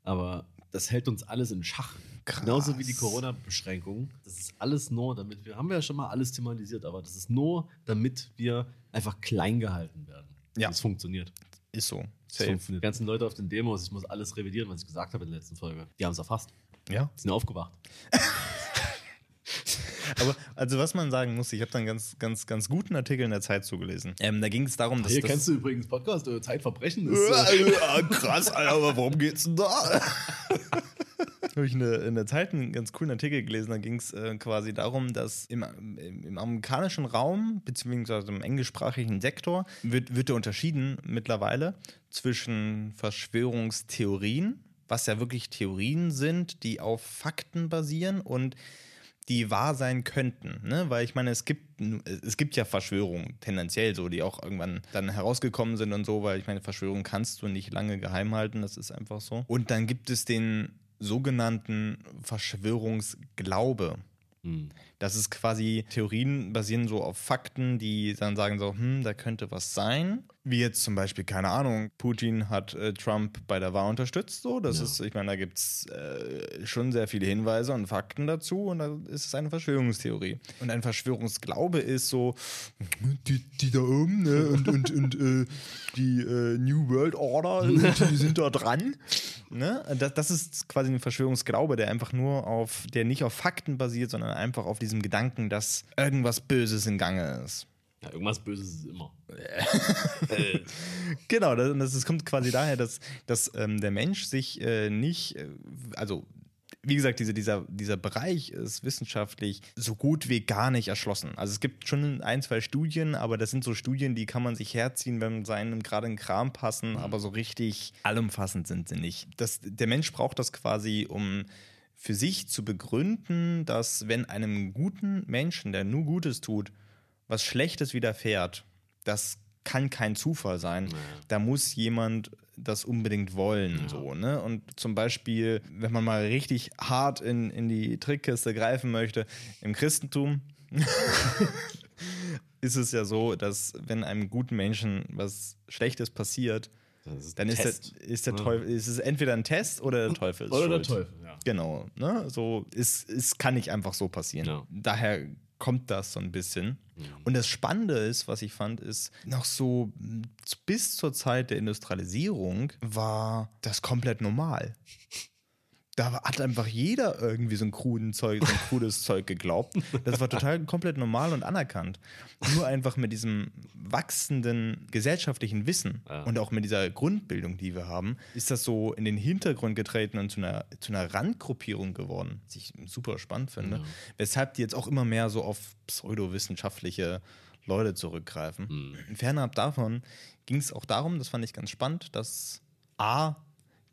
Aber das hält uns alles in Schach. Krass. Genauso wie die Corona-Beschränkungen. Das ist alles nur, damit wir, haben wir ja schon mal alles thematisiert, aber das ist nur, damit wir einfach klein gehalten werden. Ja. Das funktioniert. Ist so. Funktioniert. Die ganzen Leute auf den Demos, ich muss alles revidieren, was ich gesagt habe in der letzten Folge. Die haben es erfasst. Ja. Die sind aufgewacht. Aber also was man sagen muss, ich habe dann ganz, ganz, ganz guten Artikel in der Zeit zugelesen. Ähm, da ging es darum, dass Hier das kennst du übrigens Podcast, äh, Zeitverbrechen ist. Äh, krass, Alter, aber worum geht's denn da? habe ich eine, in der Zeit einen ganz coolen Artikel gelesen, da ging es äh, quasi darum, dass im, im, im amerikanischen Raum, beziehungsweise im englischsprachigen Sektor, wird, wird unterschieden mittlerweile zwischen Verschwörungstheorien, was ja wirklich Theorien sind, die auf Fakten basieren und die wahr sein könnten, ne? Weil ich meine, es gibt, es gibt ja Verschwörungen, tendenziell so, die auch irgendwann dann herausgekommen sind und so, weil ich meine, Verschwörung kannst du nicht lange geheim halten, das ist einfach so. Und dann gibt es den sogenannten Verschwörungsglaube. hm. Das ist quasi, Theorien basieren so auf Fakten, die dann sagen so, hm, da könnte was sein. Wie jetzt zum Beispiel, keine Ahnung, Putin hat äh, Trump bei der Wahl unterstützt. So, das Ja. ist, ich meine, da gibt es äh, schon sehr viele Hinweise und Fakten dazu und da ist es eine Verschwörungstheorie. Und ein Verschwörungsglaube ist so, die, die da oben, ne, und, und, und äh, die äh, New World Order, die sind da dran. Ne? Das, das ist quasi ein Verschwörungsglaube, der einfach nur auf, der nicht auf Fakten basiert, sondern einfach auf diesem Gedanken, dass irgendwas Böses in Gange ist. Ja, irgendwas Böses ist immer. Genau, das, das, kommt quasi daher, dass, dass ähm, der Mensch sich äh, nicht, äh, also wie gesagt, diese, dieser, dieser Bereich ist wissenschaftlich so gut wie gar nicht erschlossen. Also es gibt schon ein, zwei Studien, aber das sind so Studien, die kann man sich herziehen, wenn seinen gerade in Kram passen, aber so richtig allumfassend sind sie nicht. Das, der Mensch braucht das quasi, um für sich zu begründen, dass wenn einem guten Menschen, der nur Gutes tut, was Schlechtes widerfährt, das kann kein Zufall sein. Da muss jemand das unbedingt wollen. So, ne? Und zum Beispiel, wenn man mal richtig hart in, in die Trickkiste greifen möchte, im Christentum ist es ja so, dass wenn einem guten Menschen was Schlechtes passiert, ist dann ist, der, ist der Ja. Teufel, ist es entweder ein Test oder der Teufel ist Oder der schuld. Teufel, ja. Genau, ne? So, es, es kann nicht einfach so passieren. Ja. Daher kommt das so ein bisschen. Und das Spannende ist, was ich fand, ist, noch so bis zur Zeit der Industrialisierung war das komplett normal. Da hat einfach jeder irgendwie so ein kruden Zeug, so ein krudes Zeug geglaubt. Das war total komplett normal und anerkannt. Nur einfach mit diesem wachsenden gesellschaftlichen Wissen Ja. und auch mit dieser Grundbildung, die wir haben, ist das so in den Hintergrund getreten und zu einer, zu einer Randgruppierung geworden, was ich super spannend finde. Ja. Weshalb die jetzt auch immer mehr so auf pseudowissenschaftliche Leute zurückgreifen. Mhm. Fernab davon ging es auch darum, das fand ich ganz spannend, dass A,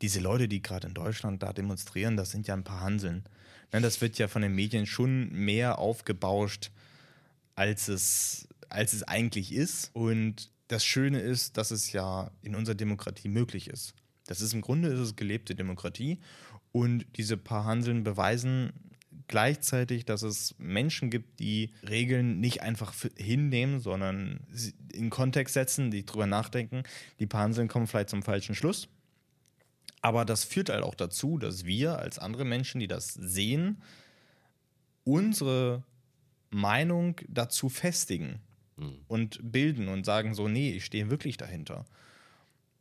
diese Leute, die gerade in Deutschland da demonstrieren, das sind ja ein paar Hanseln. Ne, das wird ja von den Medien schon mehr aufgebauscht, als es, als es eigentlich ist. Und das Schöne ist, dass es ja in unserer Demokratie möglich ist. Das ist im Grunde ist es gelebte Demokratie und diese paar Hanseln beweisen gleichzeitig, dass es Menschen gibt, die Regeln nicht einfach hinnehmen, sondern in Kontext setzen, die drüber nachdenken. Die paar Hanseln kommen vielleicht zum falschen Schluss. Aber das führt halt auch dazu, dass wir als andere Menschen, die das sehen, unsere Meinung dazu festigen mhm. und bilden und sagen so, nee, ich stehe wirklich dahinter.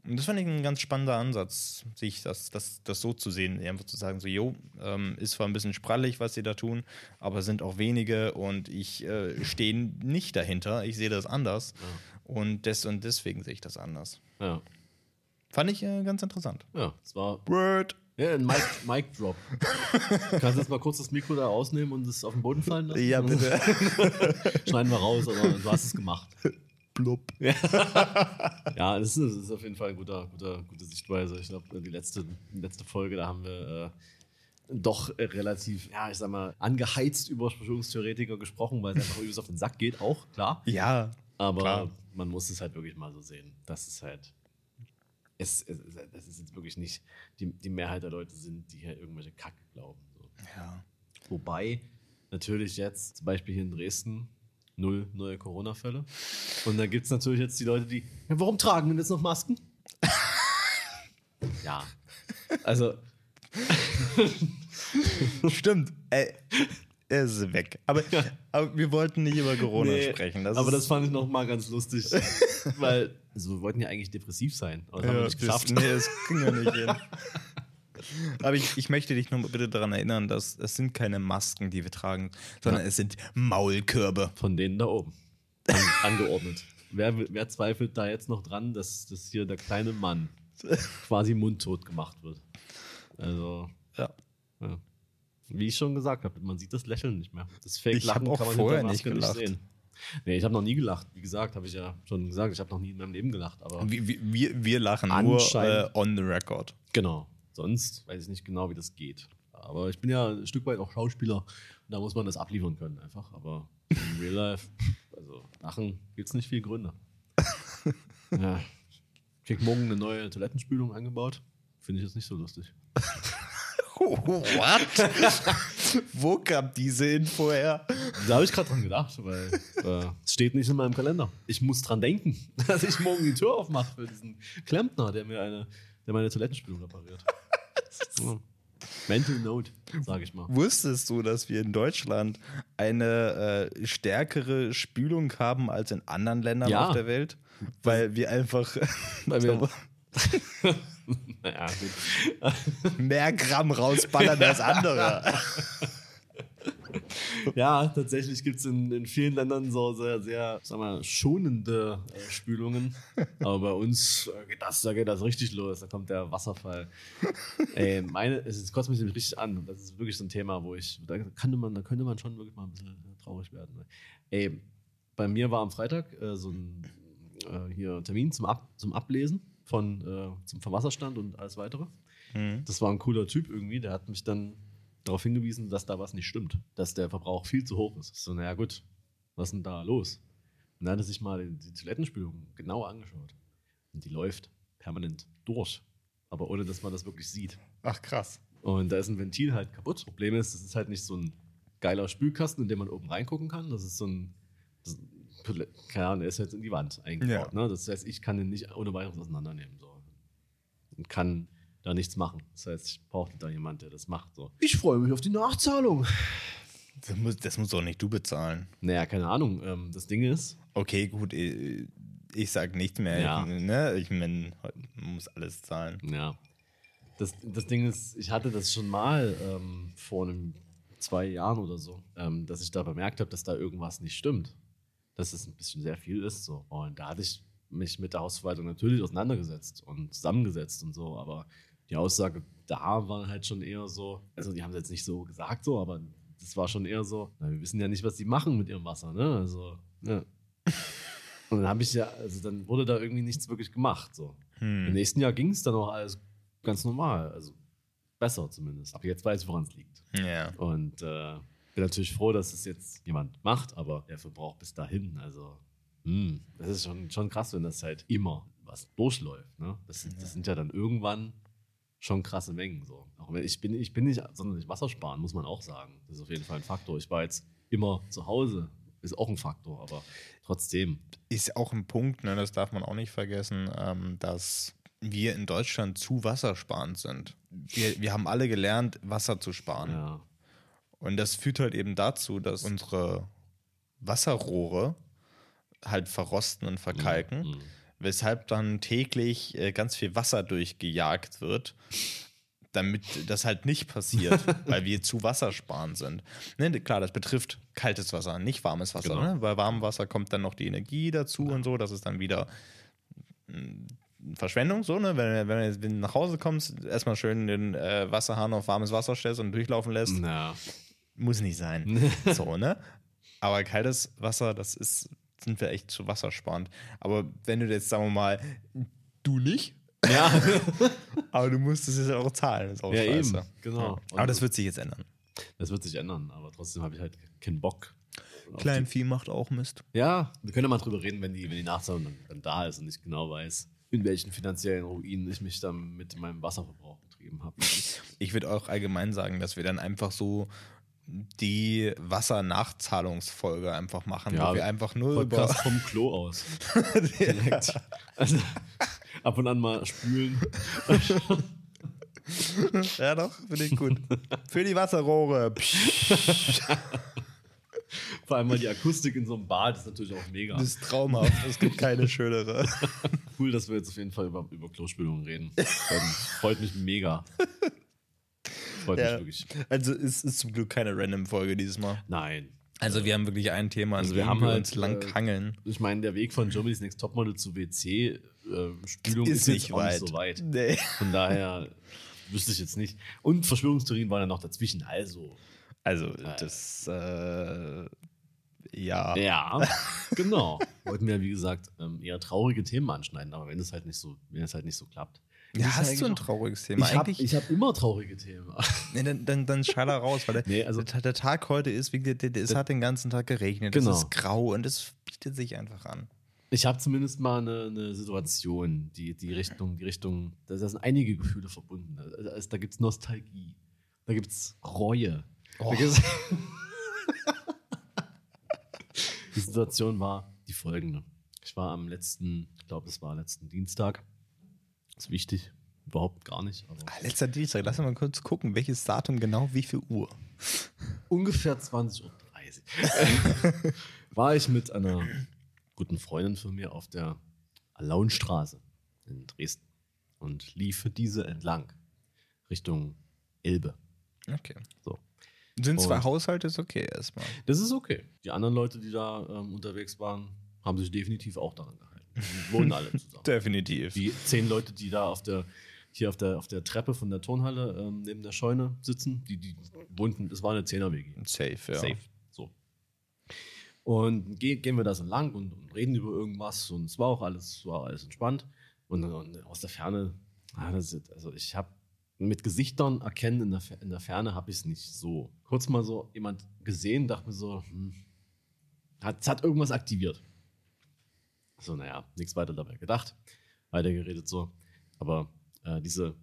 Und das fand ich ein ganz spannender Ansatz, sich das, das, das so zu sehen, einfach zu sagen, so, jo, ähm, ist zwar ein bisschen sprallig, was sie da tun, aber sind auch wenige und ich äh, stehe nicht dahinter, ich sehe das anders ja. und, des, und deswegen sehe ich das anders. Ja. Fand ich äh, ganz interessant. Ja, es war. Word. Ja, ein Mic, Mic Drop. Kannst du jetzt mal kurz das Mikro da ausnehmen und es auf den Boden fallen lassen? Ja, bitte. Schneiden wir raus, aber du hast es gemacht. Blub. Ja, ja das, ist, das ist auf jeden Fall eine gute, gute, gute Sichtweise. Ich glaube, die letzte, letzte Folge, da haben wir äh, doch relativ, ja, ich sag mal, angeheizt über Verschwörungstheoretiker gesprochen, weil es einfach übelst auf den Sack geht, auch, klar. Ja. Aber klar. man muss es halt wirklich mal so sehen. Das ist halt es, es, es ist jetzt wirklich nicht die, die Mehrheit der Leute sind, die hier irgendwelche Kacke glauben. So. Ja. Wobei natürlich jetzt, zum Beispiel hier in Dresden, null neue Corona-Fälle. Und dann gibt es natürlich jetzt die Leute, die, ja, warum tragen denn jetzt noch Masken? ja. Also. Stimmt. Ey, er ist weg. Aber, aber, wir wollten nicht über Corona nee, sprechen. Das aber das fand ich noch mal ganz lustig. weil, also wir wollten ja eigentlich depressiv sein. Aber das ja, haben wir nicht geschafft. Das, nee, das ging ja nicht hin. Aber ich, ich möchte dich nur bitte daran erinnern, dass es sind keine Masken, die wir tragen, sondern ja. es sind Maulkörbe. Von denen da oben. An, angeordnet. Wer, wer, zweifelt da jetzt noch dran, dass, dass hier der kleine Mann quasi mundtot gemacht wird? Also. Ja. ja. Wie ich schon gesagt habe, man sieht das Lächeln nicht mehr. Das Fake-Lachen kann man vorher nicht, gelacht. nicht sehen. Nee, ich habe noch nie gelacht. Wie gesagt, habe ich ja schon gesagt, ich habe noch nie in meinem Leben gelacht. Aber wir, wir, wir lachen nur äh, on the record. Genau. Sonst weiß ich nicht genau, wie das geht. Aber ich bin ja ein Stück weit auch Schauspieler und da muss man das abliefern können einfach. Aber im Real Life, also lachen, gibt es nicht viele Gründe. ja. Ich krieg morgen eine neue Toilettenspülung eingebaut. Finde ich jetzt nicht so lustig. What? Wo kam diese Info her? Da habe ich gerade dran gedacht, weil äh, es steht nicht in meinem Kalender. Ich muss dran denken, dass ich morgen die Tür aufmache für diesen Klempner, der mir eine, der meine Toilettenspülung repariert. Ja. Mental Note, sage ich mal. Wusstest du, dass wir in Deutschland eine äh, stärkere Spülung haben als in anderen Ländern ja. auf der Welt? Weil wir einfach. Weil wir naja, gut. Mehr Gramm rausballern als andere. ja, tatsächlich gibt es in, in, vielen Ländern so sehr, sehr sag mal, schonende äh, Spülungen. Aber bei uns äh, geht das, da geht das richtig los. Da kommt der Wasserfall. Ey, meine, es kotzt mich nämlich richtig an. Das ist wirklich so ein Thema, wo ich, da könnte man, da könnte man schon wirklich mal ein bisschen traurig werden. Ey, bei mir war am Freitag äh, so ein äh, hier Termin zum, Ab, zum Ablesen von, äh, zum Verwasserstand und alles weitere. Mhm. Das war ein cooler Typ irgendwie, der hat mich dann darauf hingewiesen, dass da was nicht stimmt, dass der Verbrauch viel zu hoch ist. So, naja, gut, was ist denn da los? Und dann hat er sich mal die, Toilettenspülung genau angeschaut. Und die läuft permanent durch, aber ohne dass man das wirklich sieht. Ach, krass. Und da ist ein Ventil halt kaputt. Das Problem ist, es ist halt nicht so ein geiler Spülkasten, in dem man oben reingucken kann. Das ist so ein, das, keine Ahnung, der ist jetzt in die Wand eingebaut. Ja. Ne? Das heißt, ich kann den nicht ohne weiteres auseinandernehmen. So. Und kann da nichts machen. Das heißt, ich brauche da jemanden, der das macht. So. Ich freue mich auf die Nachzahlung. Das muss, das musst doch nicht du bezahlen. Naja, keine Ahnung. Ähm, das Ding ist. Okay, gut. Ich, ich sag nichts mehr. Ja. Ich, ne? ich mein, man muss alles zahlen. Ja. Das, das Ding ist, ich hatte das schon mal ähm, vor einem zwei Jahren oder so, ähm, dass ich da bemerkt habe, dass da irgendwas nicht stimmt dass es ein bisschen sehr viel ist. So. Und da hatte ich mich mit der Hausverwaltung natürlich auseinandergesetzt und zusammengesetzt und so, aber die Aussage da war halt schon eher so, also die haben es jetzt nicht so gesagt so, aber das war schon eher so, na, wir wissen ja nicht, was die machen mit ihrem Wasser, ne? Also, ja. Und dann habe ich ja, also dann wurde da irgendwie nichts wirklich gemacht. So. Hm. Im nächsten Jahr ging es dann auch alles ganz normal, also besser zumindest. Aber jetzt weiß ich, woran es liegt. Ja. Und äh, bin natürlich froh, dass es jetzt jemand macht, aber der Verbrauch bis dahin, also Hm, das ist schon, schon krass, wenn das halt immer was durchläuft. Ne? Das, das sind ja dann irgendwann schon krasse Mengen. So. Auch wenn ich bin, ich bin nicht sonderlich Wassersparen, muss man auch sagen. Das ist auf jeden Fall ein Faktor. Ich war jetzt immer zu Hause, ist auch ein Faktor, aber trotzdem. Ist auch ein Punkt, ne, das darf man auch nicht vergessen, ähm, dass wir in Deutschland zu wassersparend sind. Wir, wir haben alle gelernt, Wasser zu sparen. Ja. Und das führt halt eben dazu, dass unsere Wasserrohre halt verrosten und verkalken, Mhm. weshalb dann täglich äh, ganz viel Wasser durchgejagt wird, damit das halt nicht passiert, weil wir zu wassersparend sind. Ne, klar, das betrifft kaltes Wasser, nicht warmes Wasser. Genau. Ne? Bei warmem Wasser kommt dann noch die Energie dazu und so, das ist dann wieder mm, Verschwendung, so, ne? Wenn, wenn, du- wenn du nach Hause kommst, erstmal schön den äh, Wasserhahn auf warmes Wasser stellst und durchlaufen lässt. Ja. Muss nicht sein. so, ne? Aber kaltes Wasser, das ist, sind wir echt zu wassersparend. Aber wenn du jetzt, sagen wir mal, du nicht, Ja, aber du musst es jetzt auch zahlen. Ist auch ja scheiße. eben, genau. Ja. Aber das wird sich jetzt ändern. das wird sich ändern, aber trotzdem habe ich halt keinen Bock. Kleinvieh macht auch Mist. Ja, wir können ja mal drüber reden, wenn die, wenn die Nachzahlung dann, dann da ist und ich genau weiß, in welchen finanziellen Ruinen ich mich dann mit meinem Wasserverbrauch betrieben habe. Ich würde auch allgemein sagen, dass wir dann einfach so die Wassernachzahlungsfolge einfach machen, Ja, wo wir einfach nur über. Podcast vom Klo aus. Direkt. Also, ab und an mal spülen. Ja, doch, finde ich gut. Für die Wasserrohre. Vor allem mal die Akustik in so einem Bad ist natürlich auch mega. Das ist traumhaft. Es gibt keine schönere. cool, dass wir jetzt auf jeden Fall über, über Klospülungen reden. Freut mich mega. Freut Ja. mich wirklich. Also es ist zum Glück keine Random-Folge dieses Mal. Nein. Also wir haben wirklich ein Thema, Also wir haben wir halt, uns lang äh, hangeln. Ich meine, der Weg von Germany's Next Topmodel zu WC-Spülung ist, jetzt auch nicht so weit. Nee. Von daher wüsste ich jetzt nicht. Und Verschwörungstheorien waren ja noch dazwischen. Also, Also das, äh, ja. ja, genau. Wollten wir, wie gesagt, ähm, eher traurige Themen anschneiden, aber wenn es halt nicht so, wenn es halt nicht so klappt. Ja, hast du ein trauriges Thema? Ich habe hab immer traurige Themen. nee, dann, dann, dann schaller raus, weil der, Nee, also- der, der Tag heute ist, wie, der, der, es hat den ganzen Tag geregnet, Genau. es ist grau und es bietet sich einfach an. Ich habe zumindest mal eine, eine Situation, die, die Richtung, die Richtung, da sind einige Gefühle verbunden. Also, da gibt es Nostalgie, da gibt es Reue. Oh. Da gibt's die Situation war die folgende. Ich war am letzten, ich glaube, es war letzten Dienstag. Ist wichtig, überhaupt gar nicht. Aber Ah, letzter Dienstag, lass uns mal kurz gucken, welches Datum genau, wie viel Uhr. ungefähr 20.30 Uhr war ich mit einer guten Freundin von mir auf der Alaunstraße in Dresden und lief diese entlang Richtung Elbe. Okay. So. Sind zwei Und- Haushalte, ist okay erstmal. Das ist okay. Die anderen Leute, die da ähm, unterwegs waren, haben sich definitiv auch daran gehalten. Die wohnen alle zusammen. Definitiv. Die zehn Leute, die da auf der, hier auf der, auf der Treppe von der Turnhalle ähm, neben der Scheune sitzen, die, die wohnten, das war eine Zehner-WG. Safe, ja. Safe. So. Und ge gehen wir da so lang und, und reden über irgendwas und es war auch alles, war alles entspannt. Und, und aus der Ferne, ah, also ich habe mit Gesichtern erkennen in der, in der Ferne habe ich es nicht so. Kurz mal so jemand gesehen, dachte mir so, hm, hat, es hat irgendwas aktiviert. So, naja, nichts weiter dabei gedacht, weitergeredet so. Aber äh, diese,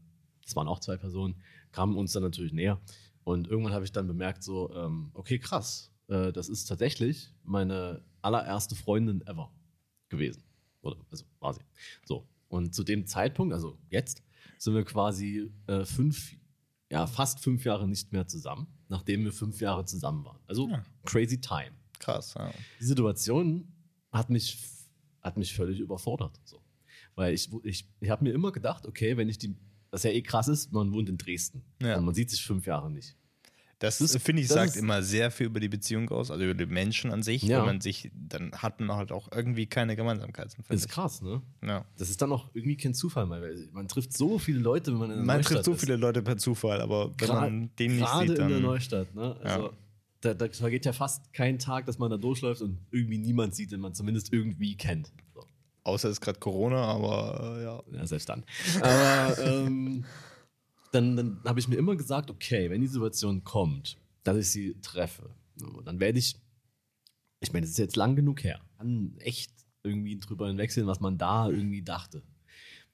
das waren auch zwei Personen, kamen uns dann natürlich näher. Und irgendwann habe ich dann bemerkt, so, ähm, okay, krass, äh, das ist tatsächlich meine allererste Freundin ever gewesen. Oder, also war sie. So. Und zu dem Zeitpunkt, also jetzt, sind wir quasi äh, fünf, ja, fast fünf Jahre nicht mehr zusammen, nachdem wir fünf Jahre zusammen waren. Also Ja. crazy time. Krass, ja. Die Situation hat mich, hat mich völlig überfordert. So. Weil ich, ich, ich habe mir immer gedacht, okay, wenn ich die, das ja eh krass ist, man wohnt in Dresden Ja. und man sieht sich fünf Jahre nicht. Das, Das- finde ich, das sagt immer sehr viel über die Beziehung aus, also über den Menschen an sich. Ja. Wenn man sich, dann hat man halt auch irgendwie keine Gemeinsamkeiten. Das ist ich. krass, ne? Ja. Das ist dann auch irgendwie kein Zufall, weil man trifft so viele Leute, wenn man in der Man Neustadt trifft so ist. viele Leute per Zufall, aber wenn Gra- man den nicht Gerade sieht, in der dann. Neustadt, ne? Also, Ja. Da, da vergeht ja fast kein Tag, dass man da durchläuft und irgendwie niemand sieht, den man zumindest irgendwie kennt. So. Außer es ist gerade Corona, aber äh, ja. Ja, selbst dann. Aber ähm, dann, dann habe ich mir immer gesagt, okay, wenn die Situation kommt, dass ich sie treffe, dann werde ich, ich meine, es ist jetzt lang genug her, dann echt irgendwie drüber hinwegsehen, was man da irgendwie dachte.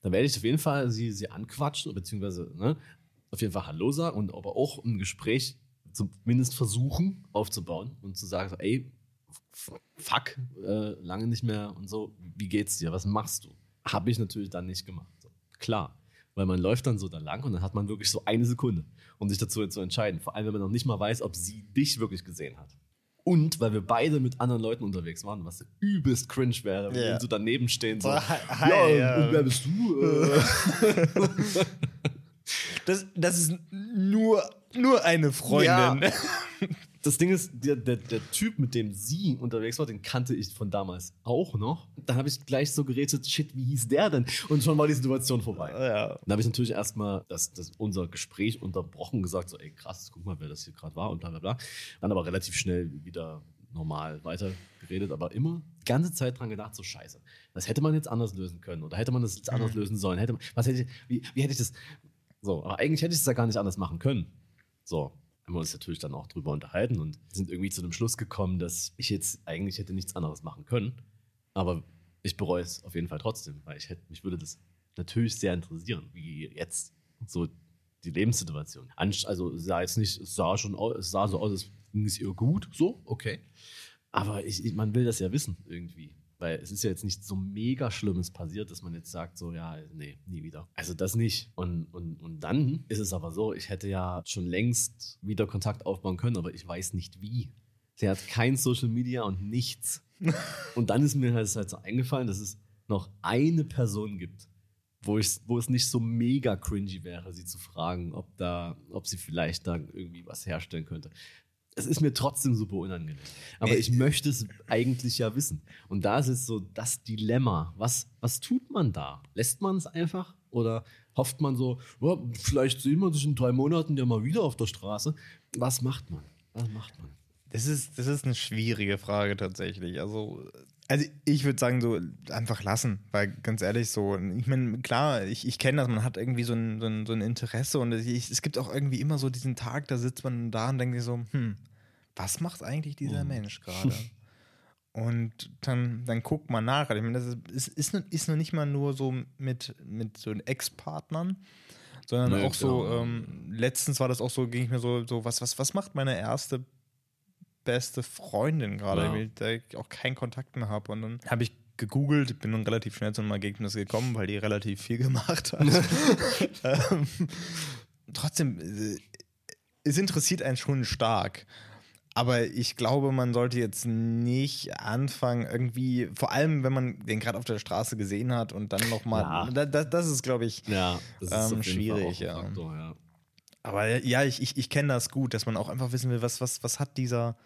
Dann werde ich auf jeden Fall sie, sie anquatschen, beziehungsweise ne, auf jeden Fall Hallo sagen und aber auch ein Gespräch zumindest versuchen aufzubauen und zu sagen, so, ey, fuck, äh, lange nicht mehr und so, wie geht's dir, was machst du? Habe ich natürlich dann nicht gemacht. So, klar, weil man läuft dann so da lang und dann hat man wirklich so eine Sekunde, um sich dazu zu entscheiden. Vor allem, wenn man noch nicht mal weiß, ob sie dich wirklich gesehen hat. Und weil wir beide mit anderen Leuten unterwegs waren, was übelst cringe wäre, wenn Ja. sie daneben stehen. So, Boah, hi, ja, ja. und wer bist du? Das, das ist nur, nur eine Freundin. das Ding ist, der, der, der Typ, mit dem sie unterwegs war, den kannte ich von damals auch noch. Dann habe ich gleich so gerätselt, shit, wie hieß der denn? Und schon war die Situation vorbei. Ja. Dann habe ich natürlich erstmal das, das, unser Gespräch unterbrochen, gesagt, so, ey, krass, guck mal, wer das hier gerade war und bla bla bla. Dann aber relativ schnell wieder normal weiter geredet, aber immer die ganze Zeit dran gedacht, so scheiße, das hätte man jetzt anders lösen können oder hätte man das jetzt anders lösen sollen. Hätte man, was hätte ich, wie, wie hätte ich das, so, aber eigentlich hätte ich es ja gar nicht anders machen können. So, haben wir uns natürlich dann auch drüber unterhalten und sind irgendwie zu dem Schluss gekommen, dass ich jetzt eigentlich hätte nichts anderes machen können. Aber ich bereue es auf jeden Fall trotzdem, weil ich hätte, mich würde das natürlich sehr interessieren, wie jetzt so die Lebenssituation. Also sah jetzt nicht, es sah schon aus, sah so aus, als ging es ihr gut, so, okay. Aber ich, man will das ja wissen irgendwie. Weil es ist ja jetzt nicht so mega Schlimmes passiert, dass man jetzt sagt, so, ja, nee, nie wieder. Also das nicht. Und, und, und dann ist es aber so, ich hätte ja schon längst wieder Kontakt aufbauen können, aber ich weiß nicht wie. Sie hat kein Social Media und nichts. und dann ist mir halt, halt so eingefallen, dass es noch eine Person gibt, wo, ich, wo es nicht so mega cringy wäre, sie zu fragen, ob, da, ob sie vielleicht da irgendwie was herstellen könnte. Es ist mir trotzdem super unangenehm. Aber Äh, ich möchte es eigentlich ja wissen. Und da ist es so das Dilemma. Was, was tut man da? Lässt man es einfach? Oder hofft man so, "Ja, vielleicht sehen wir sich in drei Monaten ja mal wieder auf der Straße? Was macht man? Was macht man? Das ist, das ist eine schwierige Frage tatsächlich. Also, also ich würde sagen, so einfach lassen, weil ganz ehrlich, so, ich meine, klar, ich, ich kenne das, man hat irgendwie so ein, so ein, so ein Interesse und ich, es gibt auch irgendwie immer so diesen Tag, da sitzt man da und denkt sich so, hm, was macht eigentlich dieser Mhm. Mensch gerade? Und dann, dann guckt man nach. Ich meine, das ist, ist, ist, noch- nicht mal nur so mit, mit so Ex-Partnern, sondern Nee, auch so, klar. ähm, letztens war das auch so, ging ich mir so, so was, was, was macht meine erste beste Freundin gerade, Ja. mit der ich auch keinen Kontakt mehr habe. Und dann habe ich gegoogelt, bin dann relativ schnell zu einem Ergebnis gekommen, weil die relativ viel gemacht hat. ähm, trotzdem, äh, es interessiert einen schon stark. Aber ich glaube, man sollte jetzt nicht anfangen, irgendwie, vor allem wenn man den gerade auf der Straße gesehen hat und dann nochmal. Ja. Da, da, das ist, glaube ich, Ja, das Ähm, jeden schwierig, ja. Faktor, ja. Aber ja, ich, ich, ich kenne das gut, dass man auch einfach wissen will, was, was, was hat dieser,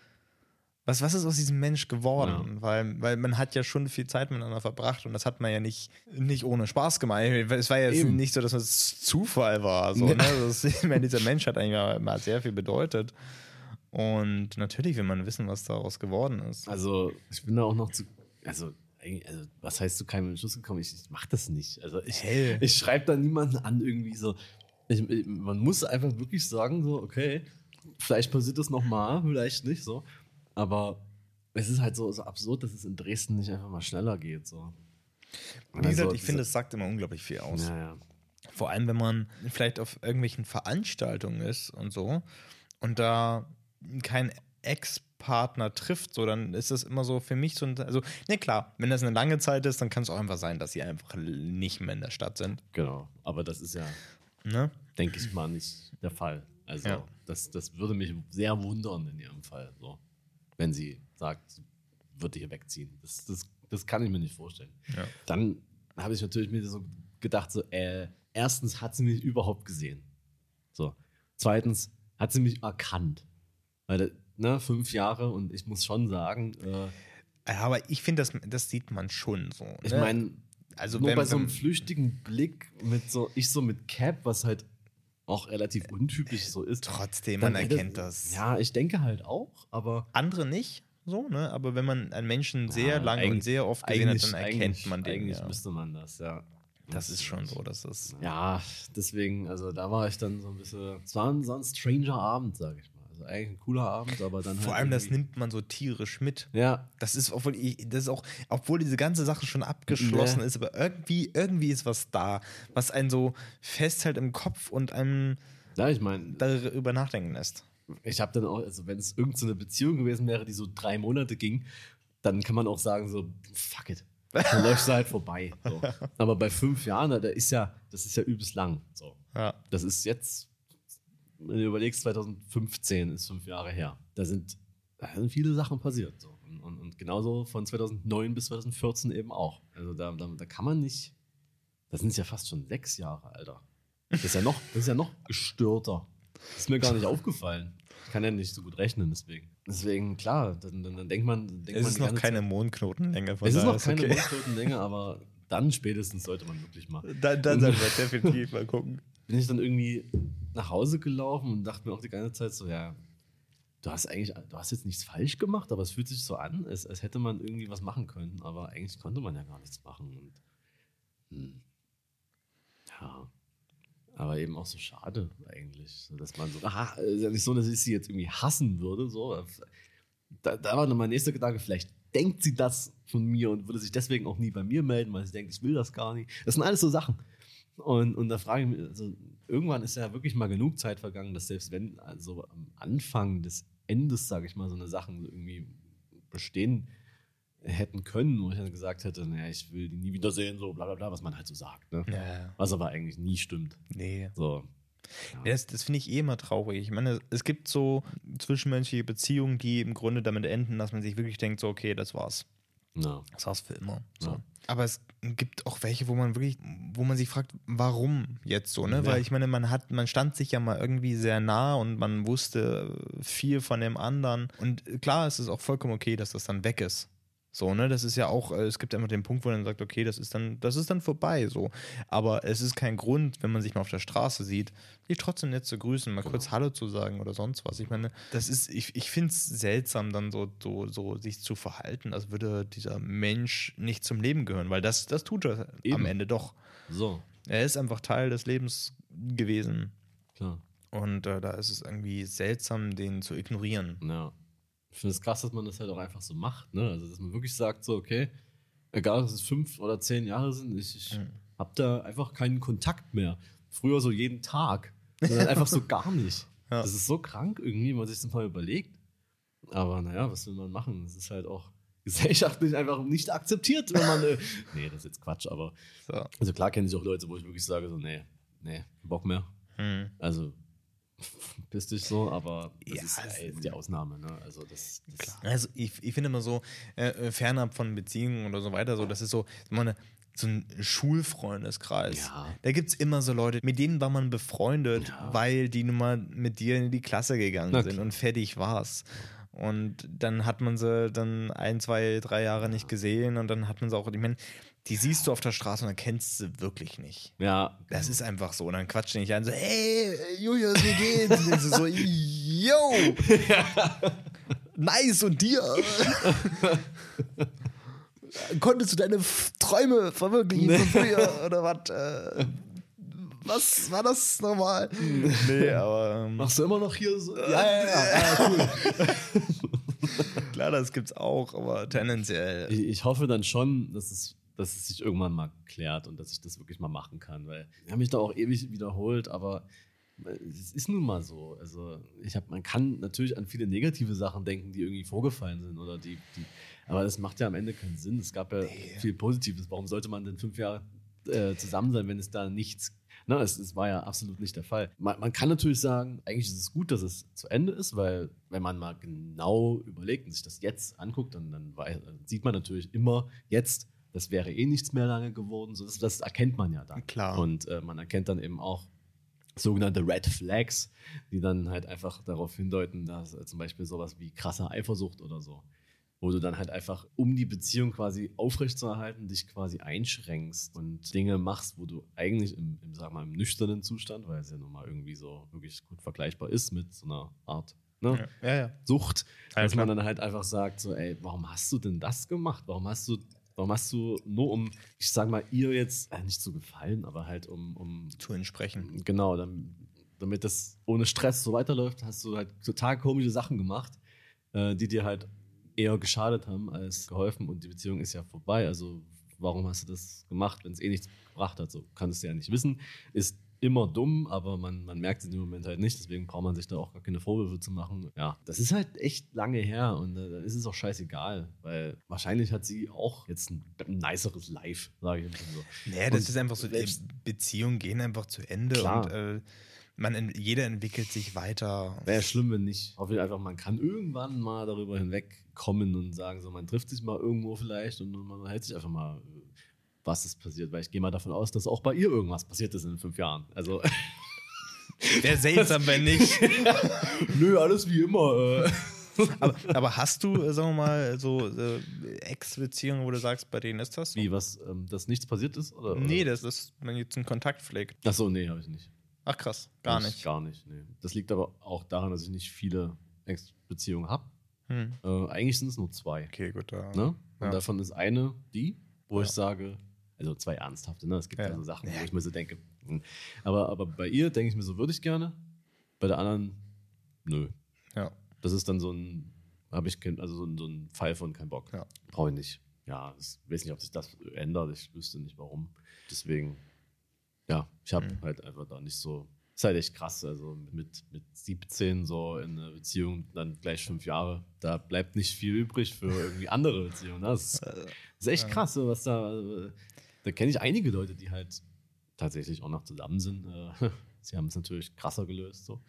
was, was ist aus diesem Mensch geworden? Weil, weil man hat ja schon viel Zeit miteinander verbracht und das hat man ja nicht, nicht ohne Spaß gemacht. Es war ja jetzt Eben. nicht so, dass es Zufall war. So, ne? das, ich meine, dieser Mensch hat eigentlich mal- mal sehr viel bedeutet. Und natürlich will man wissen, was daraus geworden ist. Also, ich bin da auch noch zu. Also, also was heißt zu keinem Entschluss gekommen? Ich, ich mach das nicht. Also, ich, Hell. ich schreibe da niemanden an, irgendwie so. Ich, ich- man muss einfach wirklich sagen, so, okay, vielleicht passiert das nochmal, vielleicht nicht so. Aber es ist halt so, so absurd, dass es in Dresden nicht einfach mal schneller geht. So. Wie gesagt, Also, ich finde, es sagt immer unglaublich viel aus. Ja, ja. Vor allem, wenn man vielleicht auf irgendwelchen Veranstaltungen ist und so und da kein Ex-Partner trifft, so dann ist das immer so für mich so ein. Also, ne, klar, wenn das eine lange Zeit ist, dann kann es auch einfach sein, dass sie einfach nicht mehr in der Stadt sind. Genau. Aber das ist ja, Ne? denke ich mal, nicht der Fall. Also, Ja. das, das würde mich sehr wundern in ihrem Fall, so. Wenn sie sagt, sie würde hier wegziehen. Das, das, das kann ich mir nicht vorstellen. Ja. Dann habe ich natürlich mir so gedacht, so, äh, erstens hat sie mich überhaupt gesehen. So. Zweitens hat sie mich erkannt. Weil, ne, fünf Jahre und ich muss schon sagen, äh, Aber ich finde, das, das sieht man schon so. ich ne? meine, also nur wenn- bei so einem flüchtigen Blick mit so, ich so mit Cap, was halt auch relativ untypisch so ist. trotzdem, man erkennt das. Ja, ich denke halt auch, aber Andere nicht, so, ne? Aber wenn man einen Menschen sehr Ja, lange und sehr oft gesehen hat, dann erkennt man den. eigentlich ja. müsste man das, ja. Das ist schon so, dass das. Ja, deswegen, also da war ich dann so ein bisschen, es war ein, so ein stranger Abend, sag ich mal. Also eigentlich ein cooler Abend, aber dann Vor halt allem, das nimmt man so tierisch mit. Ja, Das ist, obwohl, ich, das ist auch, obwohl diese ganze Sache schon abgeschlossen Nee. ist, aber irgendwie, irgendwie ist was da, was einen so festhält im Kopf und einem ja, ich meine, darüber nachdenken lässt. ich habe dann auch, also wenn es irgendeine so eine Beziehung gewesen wäre, die so drei Monate ging, dann kann man auch sagen, so, fuck it. Dann läuft sie halt vorbei. So. Aber bei fünf Jahren, da ist ja, das ist ja übelst lang. So. Ja. Das ist jetzt, wenn du überlegst, 2015 ist fünf Jahre her. Da sind, da sind viele Sachen passiert. So. Und, und, und genauso von 2009 bis 2014 eben auch. Also da, da, da kann man nicht, das sind ja fast schon sechs Jahre, Alter. Das ist ja noch, das ist ja noch gestörter. Das ist mir gar nicht aufgefallen. Ich kann ja nicht so gut rechnen, deswegen. Deswegen, klar, dann, dann, dann denkt man. Denkt Es man ist noch keine Zeit- Mondknotenlänge. Von Es ist noch keine okay. Mondknotenlänge, aber dann spätestens sollte man wirklich mal. Dann, dann sollten wir definitiv mal gucken. bin ich dann irgendwie nach Hause gelaufen und dachte mir auch die ganze Zeit so, ja, du hast eigentlich, du hast jetzt nichts falsch gemacht, aber es fühlt sich so an, als, als hätte man irgendwie was machen können, aber eigentlich konnte man ja gar nichts machen. Und, hm, ja, aber eben auch so schade eigentlich, dass man so, aha, ist ja nicht so, dass ich sie jetzt irgendwie hassen würde, so. Da, da war dann mein nächster Gedanke, vielleicht denkt sie das von mir und würde sich deswegen auch nie bei mir melden, weil sie denkt, ich will das gar nicht. Das sind alles so Sachen. Und, und da frage ich mich, also irgendwann ist ja wirklich mal genug Zeit vergangen, dass selbst wenn also am Anfang des Endes, sage ich mal, so eine Sachen irgendwie bestehen hätten können, wo ich dann gesagt hätte, naja, ich will die nie wiedersehen, so bla bla bla, was man halt so sagt. Ne? Ja, Was aber eigentlich nie stimmt. nee. So. Ja, Das, das finde ich eh immer traurig. Ich meine, es gibt so zwischenmenschliche Beziehungen, die im Grunde damit enden, dass man sich wirklich denkt, so, okay, das war's. Ja. Das war's für immer. So. Ja. Aber es gibt auch welche, wo man wirklich, wo man sich fragt, warum jetzt so, ne? Ja. Weil ich meine, man hat, man stand sich ja mal irgendwie sehr nah und man wusste viel von dem anderen. Und klar, es ist auch vollkommen okay, dass das dann weg ist. So, ne, das ist ja auch, äh, es gibt ja immer den Punkt, wo man sagt, okay, das ist dann, das ist dann vorbei, so. Aber es ist kein Grund, wenn man sich mal auf der Straße sieht, sich trotzdem nett zu grüßen, mal kurz Hallo zu sagen oder sonst was. Ich meine, das ist, ich, ich finde es seltsam, dann so, so, so sich zu verhalten, als würde dieser Mensch nicht zum Leben gehören, weil das, das tut er am Eben. Ende doch. So, Er ist einfach Teil des Lebens gewesen. klar. Und äh, da ist es irgendwie seltsam, den zu ignorieren. Ja. Ich finde es krass, dass man das halt auch einfach so macht, ne? Also, dass man wirklich sagt, so, okay, egal, ob es fünf oder zehn Jahre sind, ich, ich Mhm. habe da einfach keinen Kontakt mehr. Früher so jeden Tag. Sondern einfach so gar nicht. Ja. Das ist so krank irgendwie, wenn man sich das mal überlegt. Aber naja, was will man machen? Das ist halt auch gesellschaftlich einfach nicht akzeptiert, wenn man. Äh, nee, das ist jetzt Quatsch, aber. So. Also klar kenne ich auch Leute, wo ich wirklich sage, so, nee, nee, Bock mehr. Hm. Also, piss dich so, aber das Ja, ist es- äh, die Ausnahme, ne? Also, das. das Also ich, ich finde immer so, äh, äh, fernab von Beziehungen oder so weiter, so, das ist so, meine, so ein Schulfreundeskreis. Ja. Da gibt es immer so Leute, mit denen war man befreundet, Ja. weil die nun mal mit dir in die Klasse gegangen Na sind klar. und fertig war's. Und dann hat man sie dann ein, zwei, drei Jahre nicht gesehen und dann hat man sie auch, ich meine, die siehst du auf der Straße und dann kennst du sie wirklich nicht. ja, Das ist einfach so. Und dann quatscht die nicht an, so, hey, Julius, wie geht's? Und so, yo, nice und dir? Konntest du deine F Träume verwirklichen von früher oder was? Äh, was war das nochmal? Nee, aber ähm, Machst du immer noch hier so? Ja, ja, ja. ja cool. klar, das gibt's auch, aber tendenziell. ich, ich hoffe dann schon, dass es, dass es sich irgendwann mal klärt und dass ich das wirklich mal machen kann, weil ich habe mich da auch ewig wiederholt, aber es ist nun mal so. Also ich habe, man kann natürlich an viele negative Sachen denken, die irgendwie vorgefallen sind oder die, die aber das macht ja am Ende keinen Sinn. Es gab ja viel Positives. Warum sollte man denn fünf Jahre äh, zusammen sein, wenn es da nichts Na, es, es war ja absolut nicht der Fall. Man, man kann natürlich sagen, eigentlich ist es gut, dass es zu Ende ist, weil wenn man mal genau überlegt und sich das jetzt anguckt, dann, dann, weiß, dann sieht man natürlich immer jetzt, das wäre eh nichts mehr lange geworden. So, das, das erkennt man ja dann. Klar. Und äh, man erkennt dann eben auch sogenannte Red Flags, die dann halt einfach darauf hindeuten, dass äh, zum Beispiel sowas wie krasse Eifersucht oder so, wo du dann halt einfach, um die Beziehung quasi aufrechtzuerhalten, dich quasi einschränkst und Dinge machst, wo du eigentlich im, im sag mal, im nüchternen Zustand, weil es ja nun mal irgendwie so wirklich gut vergleichbar ist mit so einer Art ne, Ja, ja. ja. Sucht, dass man dann halt einfach sagt, so, ey, warum hast du denn das gemacht? Warum hast du, warum hast du nur um, ich sag mal, ihr jetzt äh, nicht zu gefallen, aber halt um, um Zu entsprechen. Genau, dann, damit das ohne Stress so weiterläuft, hast du halt total komische Sachen gemacht, äh, die dir halt eher geschadet haben als geholfen und die Beziehung ist ja vorbei. Also warum hast du das gemacht, wenn es eh nichts gebracht hat? So kannst du ja nicht wissen. Ist immer dumm, aber man, man merkt es in dem Moment halt nicht. Deswegen braucht man sich da auch gar keine Vorwürfe zu machen. Ja, das ist halt echt lange her und äh, dann ist es auch scheißegal, weil wahrscheinlich hat sie auch jetzt ein, ein niceres Live, sage ich mal so. Nee, das und ist einfach so, selbst- Beziehungen gehen einfach zu Ende Klar. und äh, man, jeder entwickelt sich weiter. Wäre schlimm, wenn nicht. Ich hoffe einfach, man kann irgendwann mal darüber hinwegkommen und sagen, so, man trifft sich mal irgendwo vielleicht und man hält sich einfach mal, was ist passiert. Weil ich gehe mal davon aus, dass auch bei ihr irgendwas passiert ist in fünf Jahren. Also, Wäre seltsam, wenn nicht. nö, alles wie immer. Äh. aber, aber hast du, äh, sagen wir mal, so äh, Ex-Beziehungen, wo du sagst, bei denen ist das so? Wie, was, ähm, dass nichts passiert ist? Oder, Nee, das ist, wenn jetzt einen Kontakt pflegt. Achso, nee, habe ich nicht. Ach krass, gar Das nicht. Gar nicht, nee. Das liegt aber auch daran, dass ich nicht viele Ex-Beziehungen habe. Hm. Äh, eigentlich sind es nur zwei. Okay, gut. Da. Ne? Und Ja. davon ist eine die, wo Ja. ich sage, also zwei ernsthafte, ne? Es gibt ja, Ja. so Sachen, wo ich mir so denke. hm. Aber, aber bei ihr denke ich mir so, würde ich gerne. Bei der anderen, nö. Ja. Das ist dann so ein, habe ich kein, also so ein, so ein Fall von kein Bock. Ja. Brauche ich nicht. Ja, ich weiß nicht, ob sich das ändert. Ich wüsste nicht warum. Deswegen, ja, ich habe Mhm. halt einfach da nicht so. Ist halt echt krass. Also mit, mit 17 so in einer Beziehung, dann gleich fünf Jahre, da bleibt nicht viel übrig für irgendwie andere Beziehungen. ne? Das ist, das ist echt krass, was da. Da kenne ich einige Leute, die halt tatsächlich auch noch zusammen sind. Äh, Sie haben es natürlich krasser gelöst, so.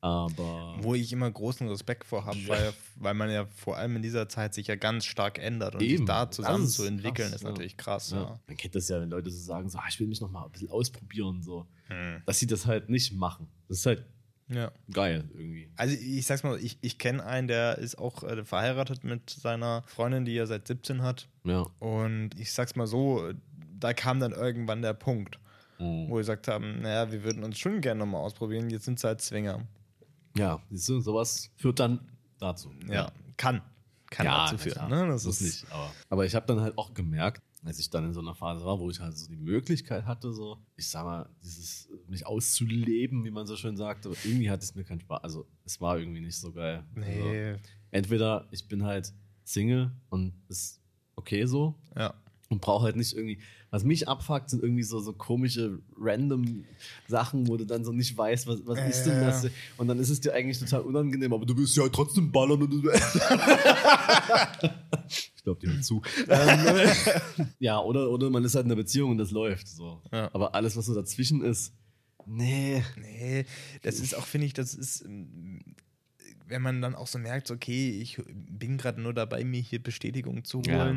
Aber. Wo ich immer großen Respekt vor habe, Ja. weil, weil man ja vor allem in dieser Zeit sich ja ganz stark ändert und sich Eben. da Das zusammen ist zu entwickeln, krass, ist ja. natürlich krass. Ja. Man kennt das ja, wenn Leute so sagen, so, ah, ich will mich noch mal ein bisschen ausprobieren, so. Hm. Dass sie das halt nicht machen. Das ist halt ja. geil irgendwie. Also ich sag's mal, ich, ich kenne einen, der ist auch äh, verheiratet mit seiner Freundin, die er seit 17 hat. Ja. Und ich sag's mal so, da kam dann irgendwann der Punkt, Mhm. wo wir gesagt haben, naja, wir würden uns schon gerne nochmal ausprobieren, jetzt sind sie halt Zwinger. Ja, siehst du, sowas führt dann dazu. Ja, kann. Kann ja, dazu führen. Ne? Das ist nicht. Aber, aber ich habe dann halt auch gemerkt, als ich dann in so einer Phase war, wo ich halt so die Möglichkeit hatte, so, ich sag mal, dieses mich auszuleben, wie man so schön sagt, aber irgendwie hat es mir keinen Spaß. Also es war irgendwie nicht so geil. Also, Nee. entweder ich bin halt Single und ist okay so Ja. Und brauche halt nicht irgendwie. Was mich abfuckt, sind irgendwie so, so komische random Sachen, wo du dann so nicht weißt, was, was ist denn das? Und dann ist es dir eigentlich total unangenehm, aber du willst ja trotzdem ballern und du. ich glaube, die hört zu. ähm, ja, oder, oder man ist halt in einer Beziehung und das läuft so. Ja. Aber alles, was so dazwischen ist, nee. Nee, das ist auch, finde ich, das ist, ähm, wenn man dann auch so merkt, okay, ich bin gerade nur dabei, mir hier Bestätigung zu Ja.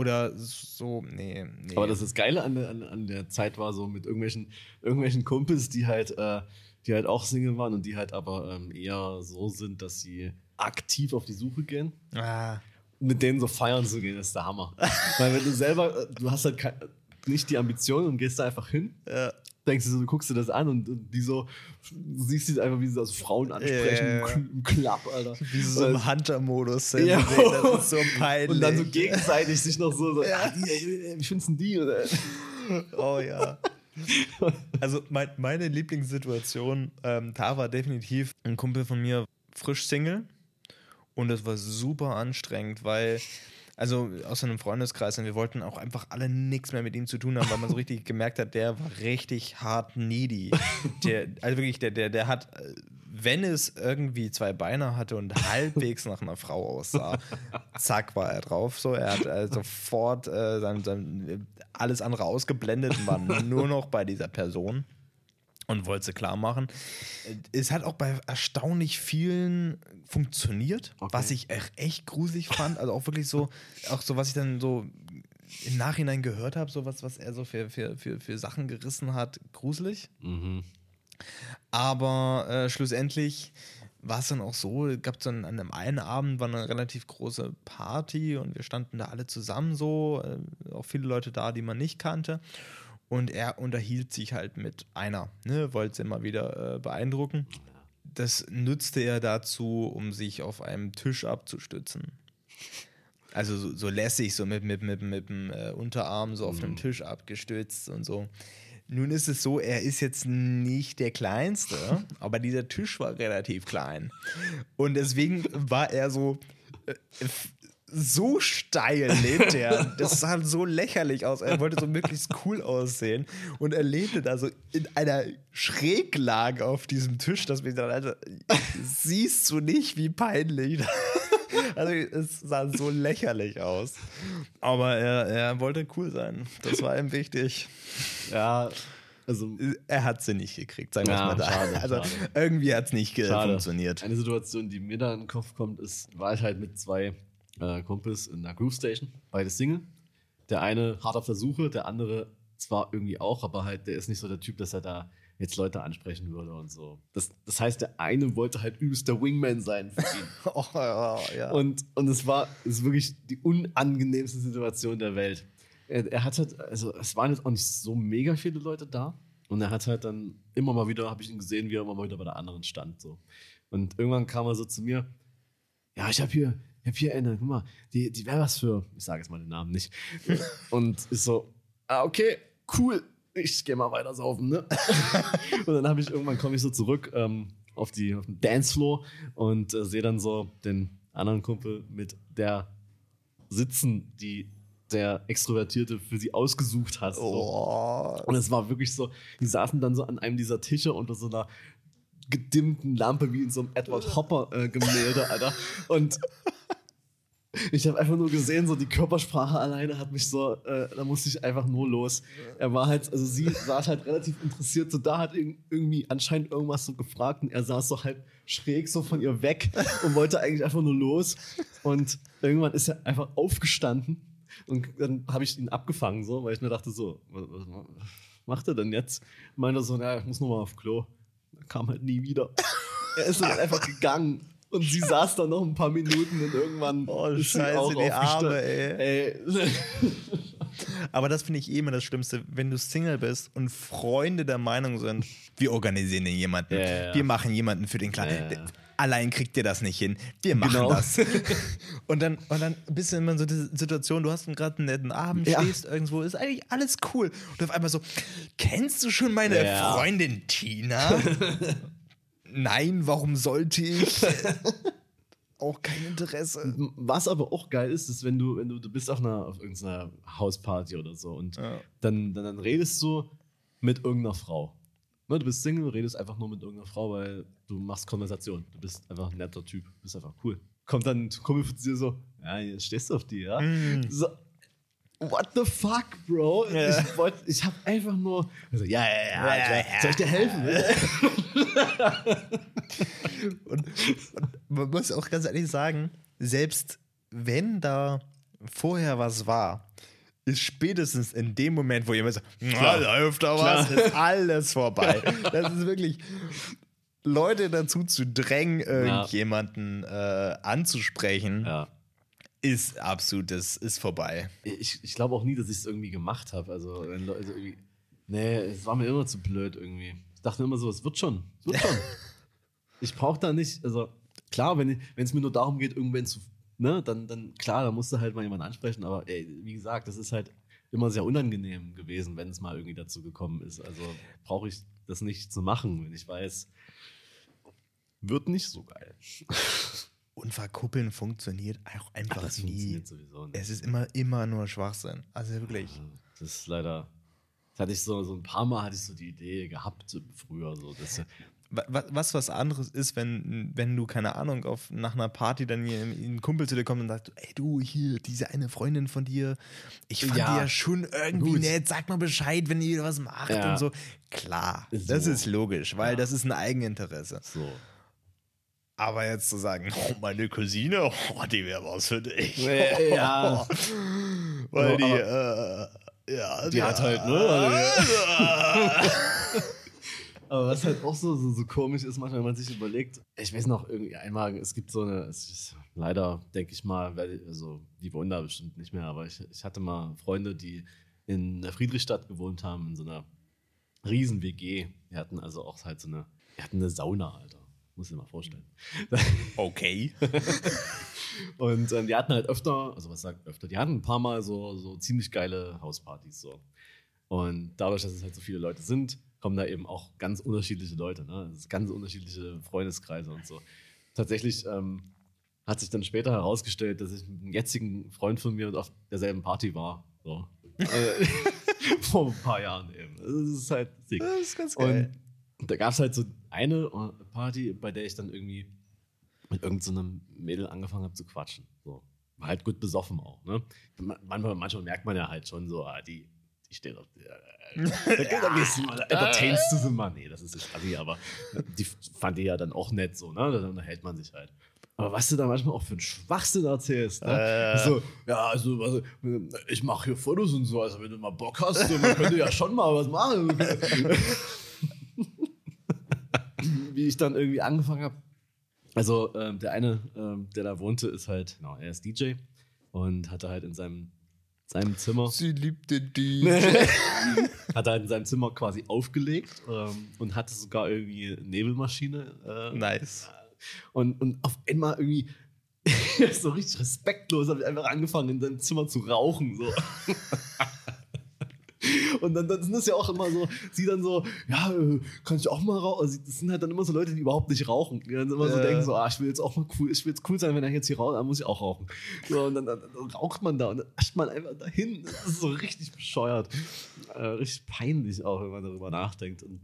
Oder so, nee, nee. Aber das ist Geile an der, an, an der Zeit war so mit irgendwelchen, irgendwelchen Kumpels, die halt, äh, die halt auch Single waren und die halt aber ähm, eher so sind, dass sie aktiv auf die Suche gehen. ah, Mit denen so feiern zu gehen, ist der Hammer. Weil wenn du selber, äh, du hast halt kein, nicht die Ambition und gehst da einfach hin, ja. Denkst du so, du guckst dir das an und, und die so, du siehst die einfach, wie sie also Frauen ansprechen ja, im, Club, Alter. Wie sie so im Hunter-Modus. Ja. Das ist so peinlich. und dann so gegenseitig sich noch so, so Ja. ah, wie findest du die? Äh, Oh ja. Also mein, meine Lieblingssituation, ähm, da war definitiv ein Kumpel von mir frisch Single und das war super anstrengend, weil also aus einem Freundeskreis und wir wollten auch einfach alle nichts mehr mit ihm zu tun haben, weil man so richtig gemerkt hat, der war richtig hart needy. Der, also wirklich, der, der, der hat, wenn es irgendwie zwei Beine hatte und halbwegs nach einer Frau aussah, zack war er drauf. So, er hat äh, sofort äh, sein, sein, alles andere ausgeblendet und war nur noch bei dieser Person und wollte sie klar machen. Es hat auch bei erstaunlich vielen funktioniert, Okay. was ich echt, echt gruselig fand. Also auch wirklich so, auch so, was ich dann so im Nachhinein gehört habe, so was, was er so für, für, für, für Sachen gerissen hat, gruselig. mhm. Aber äh, schlussendlich war es dann auch so, gab es dann an einem einen Abend war eine relativ große Party und wir standen da alle zusammen so, äh, auch viele Leute da, die man nicht kannte. Und er unterhielt sich halt mit einer, ne, wollte sie immer wieder äh, beeindrucken. Das nutzte er dazu, um sich auf einem Tisch abzustützen. Also so, so lässig, so mit, mit, mit, mit dem äh, Unterarm so auf einem Tisch abgestützt und so. Nun ist es so, er ist jetzt nicht der Kleinste, aber dieser Tisch war relativ klein. Und deswegen war er so. Äh, so steil lehnte er. Das sah so lächerlich aus. Er wollte so möglichst cool aussehen. Und er lehnte da so in einer Schräglage auf diesem Tisch, dass wir dann, Alter, siehst du nicht, wie peinlich. Also es sah so lächerlich aus. Aber er, er wollte cool sein. Das war ihm wichtig. Ja, also. Er hat sie nicht gekriegt, sagen wir Ja, mal da. schade, also schade. irgendwie hat es nicht Schade. funktioniert. Eine Situation, die mir da in den Kopf kommt, ist, war ich halt mit zwei äh, Kumpels in der Groove Station, beide Single. Der eine hart auf der Suche, der andere zwar irgendwie auch, aber halt, der ist nicht so der Typ, dass er da jetzt Leute ansprechen würde und so. Das, das heißt, der eine wollte halt übelst der Wingman sein für ihn. Oh, ja, ja. Und, und es war es ist wirklich die unangenehmste Situation der Welt. Er, er hat halt, also es waren jetzt auch nicht so mega viele Leute da. Und er hat halt dann immer mal wieder, habe ich ihn gesehen, wie er immer mal wieder bei der anderen stand. So. Und irgendwann kam er so zu mir, ja, ich habe hier, ich hab hier eine, guck mal, die, die wäre was für, ich sage jetzt mal den Namen nicht. Und ist so, ah, okay, cool, ich gehe mal weiter saufen, ne? und dann habe ich irgendwann komme ich so zurück ähm, auf, die, auf den Dancefloor und äh, sehe dann so den anderen Kumpel mit der sitzen, die der Extrovertierte für sie ausgesucht hat. So. Oh. Und es war wirklich so, die saßen dann so an einem dieser Tische unter so einer gedimmten Lampe wie in so einem Edward Hopper-Gemälde, Alter. Und ich habe einfach nur gesehen, so die Körpersprache alleine hat mich so, äh, da musste ich einfach nur los. Er war halt, also sie saß halt relativ interessiert, so da hat irg- irgendwie anscheinend irgendwas so gefragt und er saß so halt schräg so von ihr weg und wollte eigentlich einfach nur los. Und irgendwann ist er einfach aufgestanden und dann habe ich ihn abgefangen, so, weil ich mir dachte, so, was, macht er denn jetzt? Meinte so, na, ich muss noch mal auf Klo. Er kam halt nie wieder. Er ist dann einfach gegangen. Und sie saß da noch ein paar Minuten und irgendwann Oh, ist sie Scheiße, auch die Arme, aufgestanden. ey. ey. Aber das finde ich eh immer das Schlimmste, wenn du Single bist und Freunde der Meinung sind, wir organisieren den jemanden, Ja, ja, ja. wir machen jemanden für den Kleinen. Ja, ja. Allein kriegt ihr das nicht hin. Wir machen Genau. das. Und dann, und dann bist du immer in so eine Situation, du hast gerade einen netten Abend, Ja. stehst irgendwo, ist eigentlich alles cool. Und auf einmal so, kennst du schon meine Ja. Freundin Tina? Nein, warum sollte ich? Auch kein Interesse. Was aber auch geil ist, ist, wenn du, wenn du, du bist auf einer auf irgendeiner Hausparty oder so und Ja. dann, dann, dann redest du mit irgendeiner Frau. Ne, du bist Single, redest einfach nur mit irgendeiner Frau, weil du machst Konversation. Du bist einfach ein netter Typ, bist einfach cool. Kommt dann ein Kumpel von dir so, ja, jetzt stehst du auf die, ja? So, what the fuck, Bro? Ja. Ich, wollt, ich hab einfach nur, also, ja, ja, ja, Ja, ja. soll ich dir helfen? Und, und man muss auch ganz ehrlich sagen, selbst wenn da vorher was war, ist spätestens in dem Moment, wo jemand sagt, na, läuft da was, Klar. ist alles vorbei. Das ist wirklich Leute dazu zu drängen, irgendjemanden äh, anzusprechen, ja. Ist absolut, das ist vorbei. Ich, ich glaube auch nie, dass ich es irgendwie gemacht habe. Also, wenn Leute also irgendwie. Nee, es war mir immer zu blöd irgendwie. Ich dachte immer so, es wird schon. Es wird schon. ich brauche da nicht. Also, klar, wenn es mir nur darum geht, irgendwen zu. Ne, dann, dann klar, da musst du halt mal jemanden ansprechen. Aber ey, wie gesagt, das ist halt immer sehr unangenehm gewesen, wenn es mal irgendwie dazu gekommen ist. Also brauche ich das nicht zu machen, wenn ich weiß, wird nicht so geil. Und verkuppeln funktioniert auch einfach das nie. Es ist immer, immer nur Schwachsinn. Also wirklich. Das ist leider. Das hatte ich so, so ein paar Mal hatte ich so die Idee gehabt früher. So, dass, Wa- wa- Was was anderes ist, wenn, wenn du, keine Ahnung, auf, nach einer Party dann hier ein Kumpel zu dir kommt und sagt, ey du, hier, diese eine Freundin von dir, ich fand Ja, die ja schon irgendwie gut. nett, sag mal Bescheid, wenn ihr was macht Ja. und so. Klar, So. das ist logisch, weil Ja. das ist ein Eigeninteresse. so. Aber jetzt zu sagen, oh, meine Cousine, oh, die wäre was für dich. Ja. Weil die, äh, ja, Die hat halt, ne? Aber was halt auch so, so, so komisch ist, manchmal, wenn man sich überlegt, ich weiß noch, irgendwie einmal, es gibt so eine, es ist, leider denke ich mal, also die wohnen da bestimmt nicht mehr, aber ich, ich hatte mal Freunde, die in der Friedrichstadt gewohnt haben, in so einer riesen WG. Die hatten also auch halt so eine, die hatten eine Sauna, Alter. Muss ich dir mal vorstellen. Okay. Und ähm, die hatten halt öfter, also was sagt öfter, die hatten ein paar Mal so, so ziemlich geile Hauspartys so. Und dadurch, dass es halt so viele Leute sind, kommen da eben auch ganz unterschiedliche Leute, ne? Ganz unterschiedliche Freundeskreise und so. Tatsächlich ähm, hat sich dann später herausgestellt, dass ich mit einem jetzigen Freund von mir auf derselben Party war. So. Vor ein paar Jahren eben. Das ist halt sick. Das ist ganz Und da gab es halt so eine Party, bei der ich dann irgendwie mit irgendeinem so Mädel angefangen habe zu quatschen. So. War halt gut besoffen auch. Ne? Manchmal, manchmal merkt man ja halt schon so, ah, die, die steht auf der. Äh, da, da gehst du mal, entertainst du sie mal. Nee, das ist nicht assi, aber die fand die ja dann auch nett so, ne? Dann unterhält man sich halt. Aber was du da manchmal auch für einen Schwachsinn erzählst. Ne? Äh. So, ja, also, also ich mache hier Fotos und so, also wenn du mal Bock hast, so, man könnte ja schon mal was machen. Wie ich dann irgendwie angefangen habe. Also ähm, der eine, ähm, der da wohnte, ist halt, genau, er ist DJ und hatte halt in seinem, seinem Zimmer, Sie liebt den DJ. hat halt in seinem Zimmer quasi aufgelegt ähm, und hatte sogar irgendwie eine Nebelmaschine. Äh, nice. und, und auf einmal irgendwie so richtig respektlos habe ich einfach angefangen, in seinem Zimmer zu rauchen. So. Und dann, dann sind das ja auch immer so, sie dann so, ja, äh, kann ich auch mal rauchen? Also das sind halt dann immer so Leute, die überhaupt nicht rauchen. Die dann immer so denken, so, ah, ich will jetzt auch mal cool, ich will jetzt cool sein, wenn er jetzt hier raucht, dann muss ich auch rauchen. So, und dann, dann, dann raucht man da und dann ascht man einfach dahin. Das ist so richtig bescheuert. Äh, richtig peinlich auch, wenn man darüber nachdenkt. Und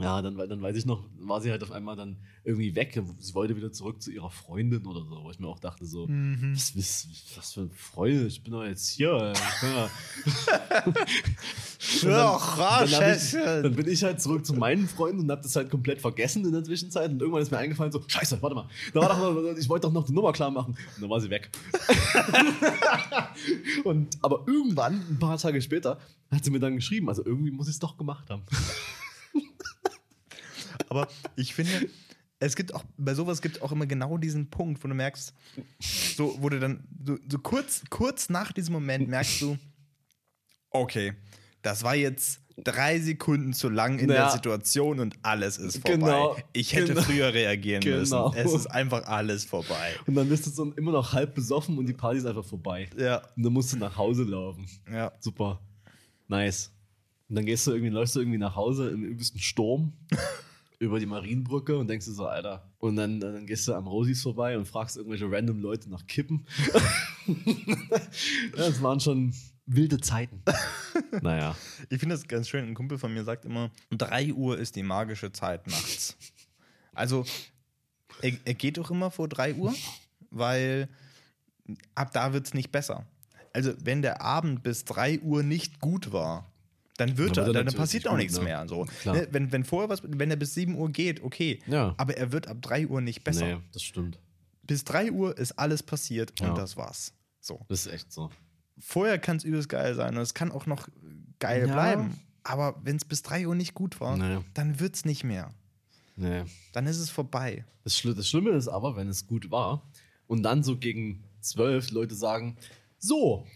ja, dann, dann weiß ich noch, war sie halt auf einmal dann irgendwie weg. Sie wollte wieder zurück zu ihrer Freundin oder so, wo ich mir auch dachte, so, Mhm. was, was, was für eine Freude, ich bin doch jetzt hier. Ich bin ja, dann, ich, dann bin ich halt zurück zu meinen Freunden und hab das halt komplett vergessen in der Zwischenzeit. Und irgendwann ist mir eingefallen, so, scheiße, warte mal, da war doch ich wollte doch noch die Nummer klar machen. Und dann war sie weg. und, aber irgendwann, ein paar Tage später, hat sie mir dann geschrieben, also irgendwie muss ich es doch gemacht haben. Aber ich finde, es gibt auch, bei sowas gibt es auch immer genau diesen Punkt, wo du merkst, so, wo du dann, so, so kurz, kurz nach diesem Moment merkst du, okay, das war jetzt drei Sekunden zu lang in Ja. der Situation und alles ist vorbei. Genau. Ich hätte Genau. früher reagieren Genau. müssen. Es ist einfach alles vorbei. Und dann bist du so immer noch halb besoffen und die Party ist einfach vorbei. Ja, Und dann musst du nach Hause laufen. ja. Super. Nice. Und dann gehst du irgendwie, läufst du irgendwie nach Hause im übelsten Sturm über die Marienbrücke und denkst du so, Alter. Und dann, dann gehst du am Rosis vorbei und fragst irgendwelche random Leute nach Kippen. das waren schon wilde Zeiten. naja. Ich finde das ganz schön. Ein Kumpel von mir sagt immer, 3 Uhr ist die magische Zeit nachts. Also, er, er geht doch immer vor 3 Uhr, weil ab da wird es nicht besser. Also, wenn der Abend bis 3 Uhr nicht gut war, dann wird Dann er, dann, passiert auch nichts ne? mehr. So. Ne, Wenn, wenn vorher was, wenn er bis 7 Uhr geht, okay. Ja. Aber er wird ab 3 Uhr nicht besser. Nee, das stimmt. Bis 3 Uhr ist alles passiert und Ja. das war's. So. Das ist echt so. Vorher kann es übelst geil sein und es kann auch noch geil Ja. bleiben. Aber wenn es bis 3 Uhr nicht gut war, Nee. dann wird es nicht mehr. Nee. Dann ist es vorbei. Das, Schli das Schlimme ist aber, wenn es gut war und dann so gegen zwölf Leute sagen, so,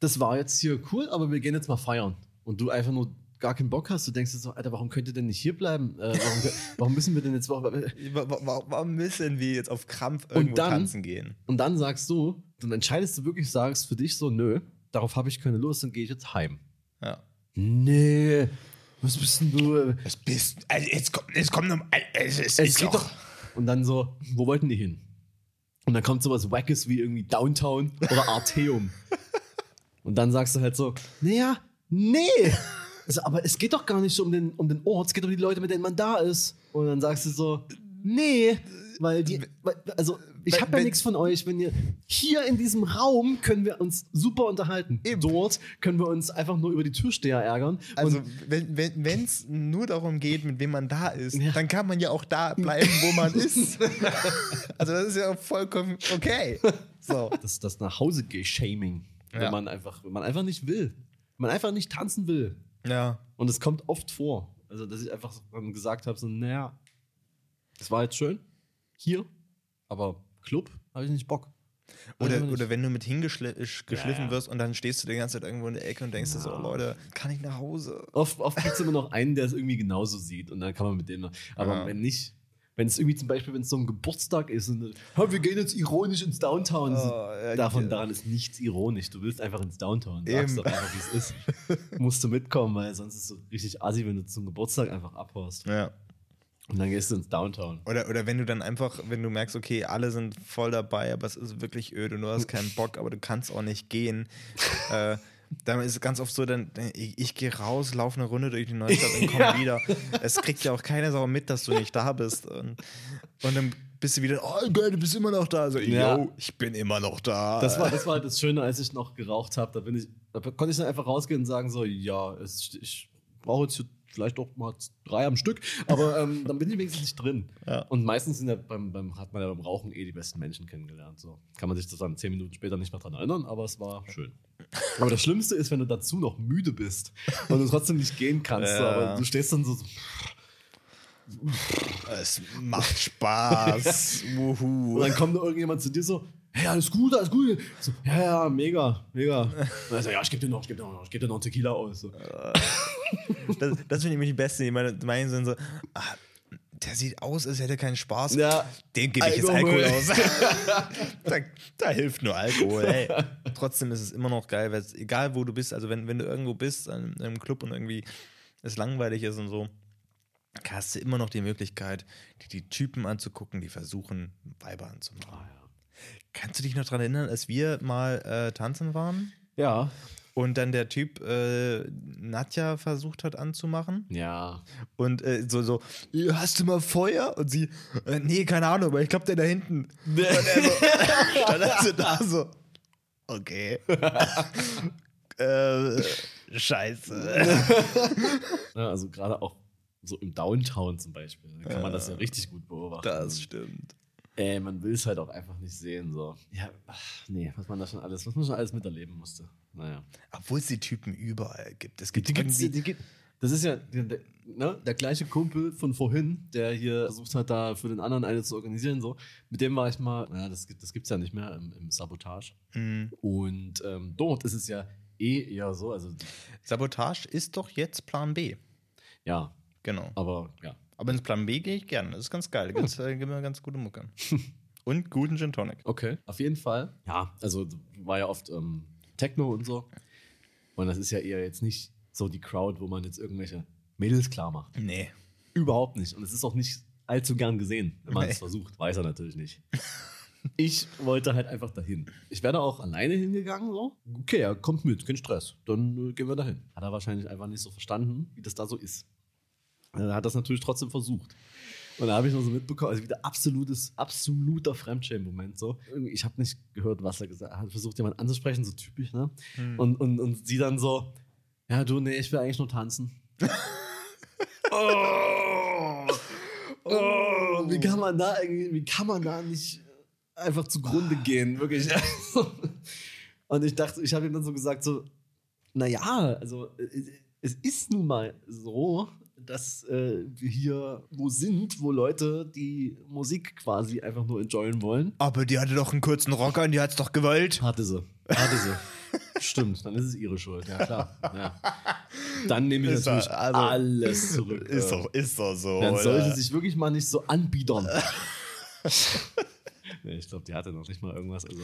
das war jetzt hier cool, aber wir gehen jetzt mal feiern. Und du einfach nur gar keinen Bock hast, du denkst dir so, Alter, warum könnt ihr denn nicht hier bleiben? Äh, warum, warum müssen wir denn jetzt... Warum, Warum müssen wir jetzt auf Krampf irgendwo dann- tanzen gehen? und dann sagst du, dann entscheidest du wirklich, sagst für dich so, nö, darauf habe ich keine Lust, dann gehe ich jetzt heim. Ja. Nee, was bist denn du? Es bist, also jetzt kommt, jetzt kommt noch, es, es, Es geht doch. Und dann so, wo wollten die hin? Und dann kommt sowas Wackes wie irgendwie Downtown oder Arteum. Und dann sagst du halt so, naja, nee. Also, aber es geht doch gar nicht so um den, um den Ort, es geht um die Leute, mit denen man da ist. Und dann sagst du so, nee, weil die, weil, also ich habe ja nichts von euch, wenn ihr hier in diesem Raum können wir uns super unterhalten. Eben. Dort können wir uns einfach nur über die Türsteher ärgern. Also, wenn es wenn, nur darum geht, mit wem man da ist, Ja. dann kann man ja auch da bleiben, wo man ist. also, das ist ja vollkommen okay. So. das, das nach Hause Shaming, wenn Ja. man einfach, wenn man einfach nicht will, man einfach nicht tanzen will. Ja. Und es kommt oft vor, also dass ich einfach dann gesagt habe, so naja, es war jetzt schön hier, aber Club habe ich nicht Bock. Oder, nicht. oder wenn du mit hingeschliffen Ja, ja. wirst und dann stehst du die ganze Zeit irgendwo in der Ecke und denkst dir so, Ja. Leute, kann ich nach Hause? Oft, oft gibt es immer noch einen, der es irgendwie genauso sieht und dann kann man mit dem noch. Aber Ja. wenn nicht, Wenn es irgendwie zum Beispiel, wenn es so ein Geburtstag ist und "Ha, wir gehen jetzt ironisch ins Downtown. Oh, ja, Davon, ja. daran ist nichts ironisch. Du willst einfach ins Downtown. Sagst doch einfach, wie es ist. Musst du mitkommen, weil sonst ist es so richtig assi, wenn du zum Geburtstag einfach abhaust. Ja. Und dann gehst du ins Downtown. Oder, oder wenn du dann einfach, wenn du merkst, okay, alle sind voll dabei, aber es ist wirklich öde und du hast keinen Bock, aber du kannst auch nicht gehen. äh, dann ist es ganz oft so, dann ich, ich gehe raus, laufe eine Runde durch die Neustadt und komme wieder. Es kriegt ja auch keiner Sau mit, dass du nicht da bist. Und, und dann bist du wieder, oh geil, du bist immer noch da. So, Ja. yo, ich bin immer noch da. Das war, das war halt das Schöne, als ich noch geraucht habe. Da, bin ich, da konnte ich dann einfach rausgehen und sagen: So, ja, es, ich brauche jetzt vielleicht auch mal drei am Stück, aber ähm, dann bin ich wenigstens nicht drin. Ja. Und meistens sind ja beim, beim, hat man ja beim Rauchen eh die besten Menschen kennengelernt. So. Kann man sich das dann zehn Minuten später nicht mehr dran erinnern, aber es war schön. Aber das Schlimmste ist, wenn du dazu noch müde bist und du trotzdem nicht gehen kannst. Ja. aber du stehst dann so, so es macht Spaß. Wuhu. Und dann kommt irgendjemand zu dir so, hey, alles gut, alles gut. So, ja, ja, mega, mega. Und dann so, ja, ich gebe dir noch, ich gebe dir noch, ich gebe dir noch einen Tequila aus. So. Das, das finde ich immer die Besten, die meine, meinen sind so, ah, der sieht aus, als hätte er keinen Spaß. Ja. Dem gebe ich jetzt Alkohol. Aus. da, da hilft nur Alkohol. Ey. Trotzdem ist es immer noch geil, weil es, egal wo du bist, also wenn, wenn du irgendwo bist, in einem Club und irgendwie es langweilig ist und so, hast du immer noch die Möglichkeit, die, die Typen anzugucken, die versuchen, Weiber anzumachen. Ah, Kannst du dich noch daran erinnern, als wir mal äh, tanzen waren? Ja. Und dann der Typ äh, Nadja versucht hat anzumachen. Ja. Und äh, so, so, "Ja, hast du mal Feuer? Und sie, äh, nee, keine Ahnung, aber ich glaube, der da hinten. Und er so, stand also da so, okay. äh, scheiße. Also gerade auch so im Downtown zum Beispiel, kann man das ja richtig gut beobachten. Das stimmt. Ey, man will es halt auch einfach nicht sehen. So. Ja, ach, nee, was man da schon alles, was man schon alles miterleben musste. Naja. Obwohl es die Typen überall gibt. Es gibt Die irgendwie- die gibt, das ist ja der, ne, der gleiche Kumpel von vorhin, der hier versucht hat, da für den anderen eine zu organisieren. So. Mit dem war ich mal, ja, das, gibt- das gibt es ja nicht mehr im, im Sabotage. Mhm. Und ähm, dort ist es ja eh eher so, also Sabotage ist doch jetzt Plan B. ja, Genau. aber ja. Aber ins Plan B gehe ich gerne. Das ist ganz geil. Da gibt's, äh, gibt mir ganz gute Mucke. Und guten Gin Tonic. Okay. Auf jeden Fall. Ja, also war ja oft ähm, Techno und so. Und das ist ja eher jetzt nicht so die Crowd, wo man jetzt irgendwelche Mädels klar macht. Nee. Überhaupt nicht. Und es ist auch nicht allzu gern gesehen, wenn man Nee. es versucht. Weiß er natürlich nicht. Ich wollte halt einfach dahin. Ich wäre da auch alleine hingegangen, so. Okay, ja, kommt mit, kein Stress. Dann äh, gehen wir dahin. Hat er wahrscheinlich einfach nicht so verstanden, wie das da so ist. Er hat das natürlich trotzdem versucht. Und da habe ich noch so mitbekommen, also wieder absolutes, absoluter Fremdschämen-Moment. So. Ich habe nicht gehört, was er gesagt hat. Er versucht, jemanden anzusprechen, so typisch, ne? Und, und, und sie dann so, ja, du, nee, ich will eigentlich nur tanzen. oh, oh, wie kann man da irgendwie, wie kann man da nicht einfach zugrunde gehen, wirklich. Und ich dachte, ich habe ihm dann so gesagt, so, naja, also es ist nun mal so, dass äh, wir hier wo sind, wo Leute die Musik quasi einfach nur enjoyen wollen. Aber die hatte doch einen kurzen Rocker und die hat's doch gewollt. Hatte sie. Hatte sie. Stimmt, dann ist es ihre Schuld, ja klar. Ja. Dann nehme ich Ist natürlich doch- also- alles zurück. Ist doch, ist doch so. Dann sollte sich wirklich mal nicht so anbiedern. nee, ich glaube, die hatte noch nicht mal irgendwas. Also,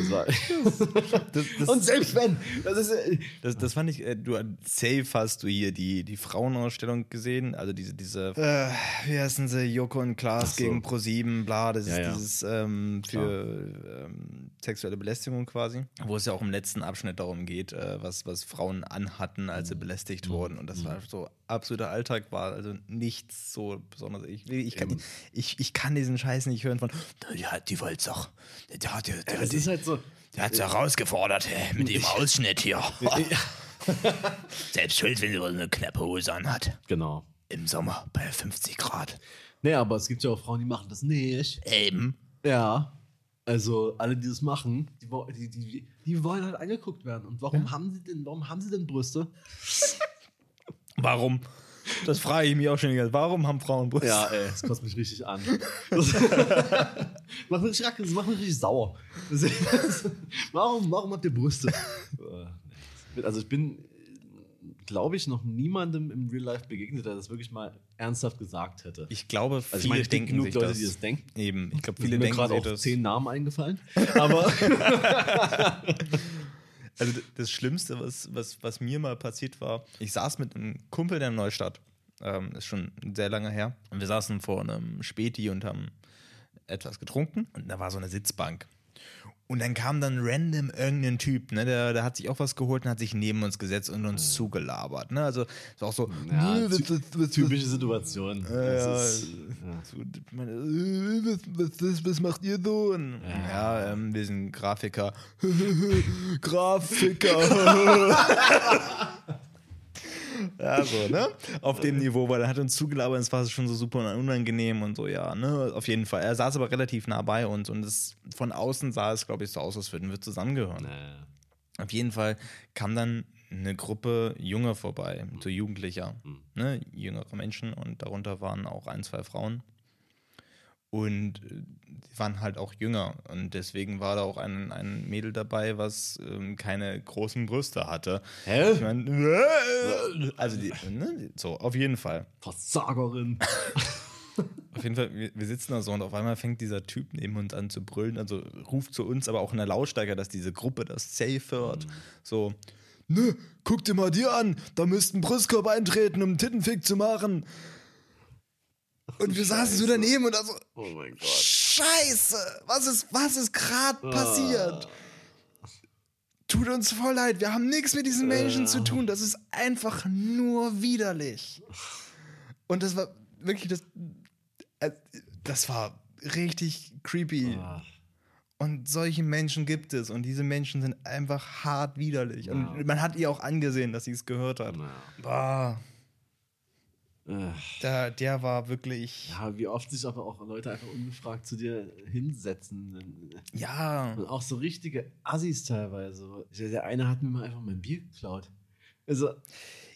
das war das, das, Und selbst wenn, das ist. äh, das, das fand ich, äh, du safe hast du hier die, die Frauenausstellung gesehen, also diese, diese, äh, wie heißen sie, Joko und Klaas so. gegen Pro7, bla, das Ja, ist ja. dieses ähm, für ähm, sexuelle Belästigung quasi, wo es ja auch im letzten Abschnitt darum geht, äh, was, was Frauen anhatten, als Mhm. sie belästigt wurden und das war so absoluter Alltag war, also nichts so besonders. Ich, ich, kann, ich, ich kann diesen Scheiß nicht hören von, ja, die wollt's doch, ja, die, die, Das ist halt so. der hat's herausgefordert mit dem Ausschnitt hier. Selbst schuld, wenn sie wohl eine knappe Hose anhat. Genau. Im Sommer bei 50 Grad. Nee, aber es gibt ja auch Frauen, die machen das nicht. Eben. Ja. Also alle, die das machen, die, die, die, die wollen halt angeguckt werden. Und warum haben sie denn, warum haben sie denn Brüste? Warum? Das frage ich mich auch schon die ganze. Warum haben Frauen Brüste? Ja, ey, das kotzt mich richtig an. Das macht mich richtig, das macht mich richtig sauer. Das, warum, warum habt ihr Brüste? Äh. Also ich bin, glaube ich, noch niemandem im Real Life begegnet, der das wirklich mal ernsthaft gesagt hätte. Ich glaube, viele Also ich meine, denken genug sich Leute, das. die das denken. Eben, ich glaube, Viele mir denken gerade auch das. zehn Namen eingefallen. Aber Also das Schlimmste, was, was, was mir mal passiert war, ich saß mit einem Kumpel der Neustadt, ähm, ist schon sehr lange her, und wir saßen vor einem Späti und haben etwas getrunken und da war so eine Sitzbank. Und dann kam dann random irgendein Typ, ne, der, der hat sich auch was geholt und hat sich neben uns gesetzt und uns zugelabert. Ne? Also es war auch so, ja, "Nö, was- was- was- typische Situation. ja, Das ist, ja. so, meine, was, was, was, was macht ihr so? Und, ja, ähm, wir sind Grafiker. Grafiker. ja, so, ne? Auf dem Niveau, weil er hat uns zugelabert, es war schon so super unangenehm und so, ja, ne? Auf jeden Fall. Er saß aber relativ nah bei uns und es, von außen sah es, glaube ich, so aus, als würden wir zusammengehören. Naja. Auf jeden Fall kam dann eine Gruppe Junger vorbei, so Jugendlicher, ne, jüngere Menschen und darunter waren auch ein, zwei Frauen. Und äh, die waren halt auch jünger und deswegen war da auch ein, ein Mädel dabei, was ähm, keine großen Brüste hatte. Hä? Ich mein, äh, also die, ne, so, auf jeden Fall. Versagerin. Auf jeden Fall, wir, wir sitzen da so und auf einmal fängt dieser Typ neben uns an zu brüllen, also ruft zu uns, aber auch in der Lautstärke, dass diese Gruppe das safe hört. So, ne, guck dir mal die an, da müsste ein Brustkorb eintreten, um einen Tittenfick zu machen. Und wir saßen so daneben und also, Oh mein Gott. Scheiße, was ist, was ist gerade passiert? Tut uns voll leid, wir haben nichts mit diesen Menschen zu tun, das ist einfach nur widerlich. Und das war wirklich, das, äh, das war richtig creepy. Ah. Und solche Menschen gibt es und diese Menschen sind einfach hart widerlich. Und man hat ihr auch angesehen, dass sie es gehört hat. Ja. Boah, Der, der war wirklich, Ja, wie oft sich aber auch Leute einfach ungefragt zu dir hinsetzen. ja. Und auch so richtige Assis teilweise. Der eine hat mir mal einfach mein Bier geklaut. Also,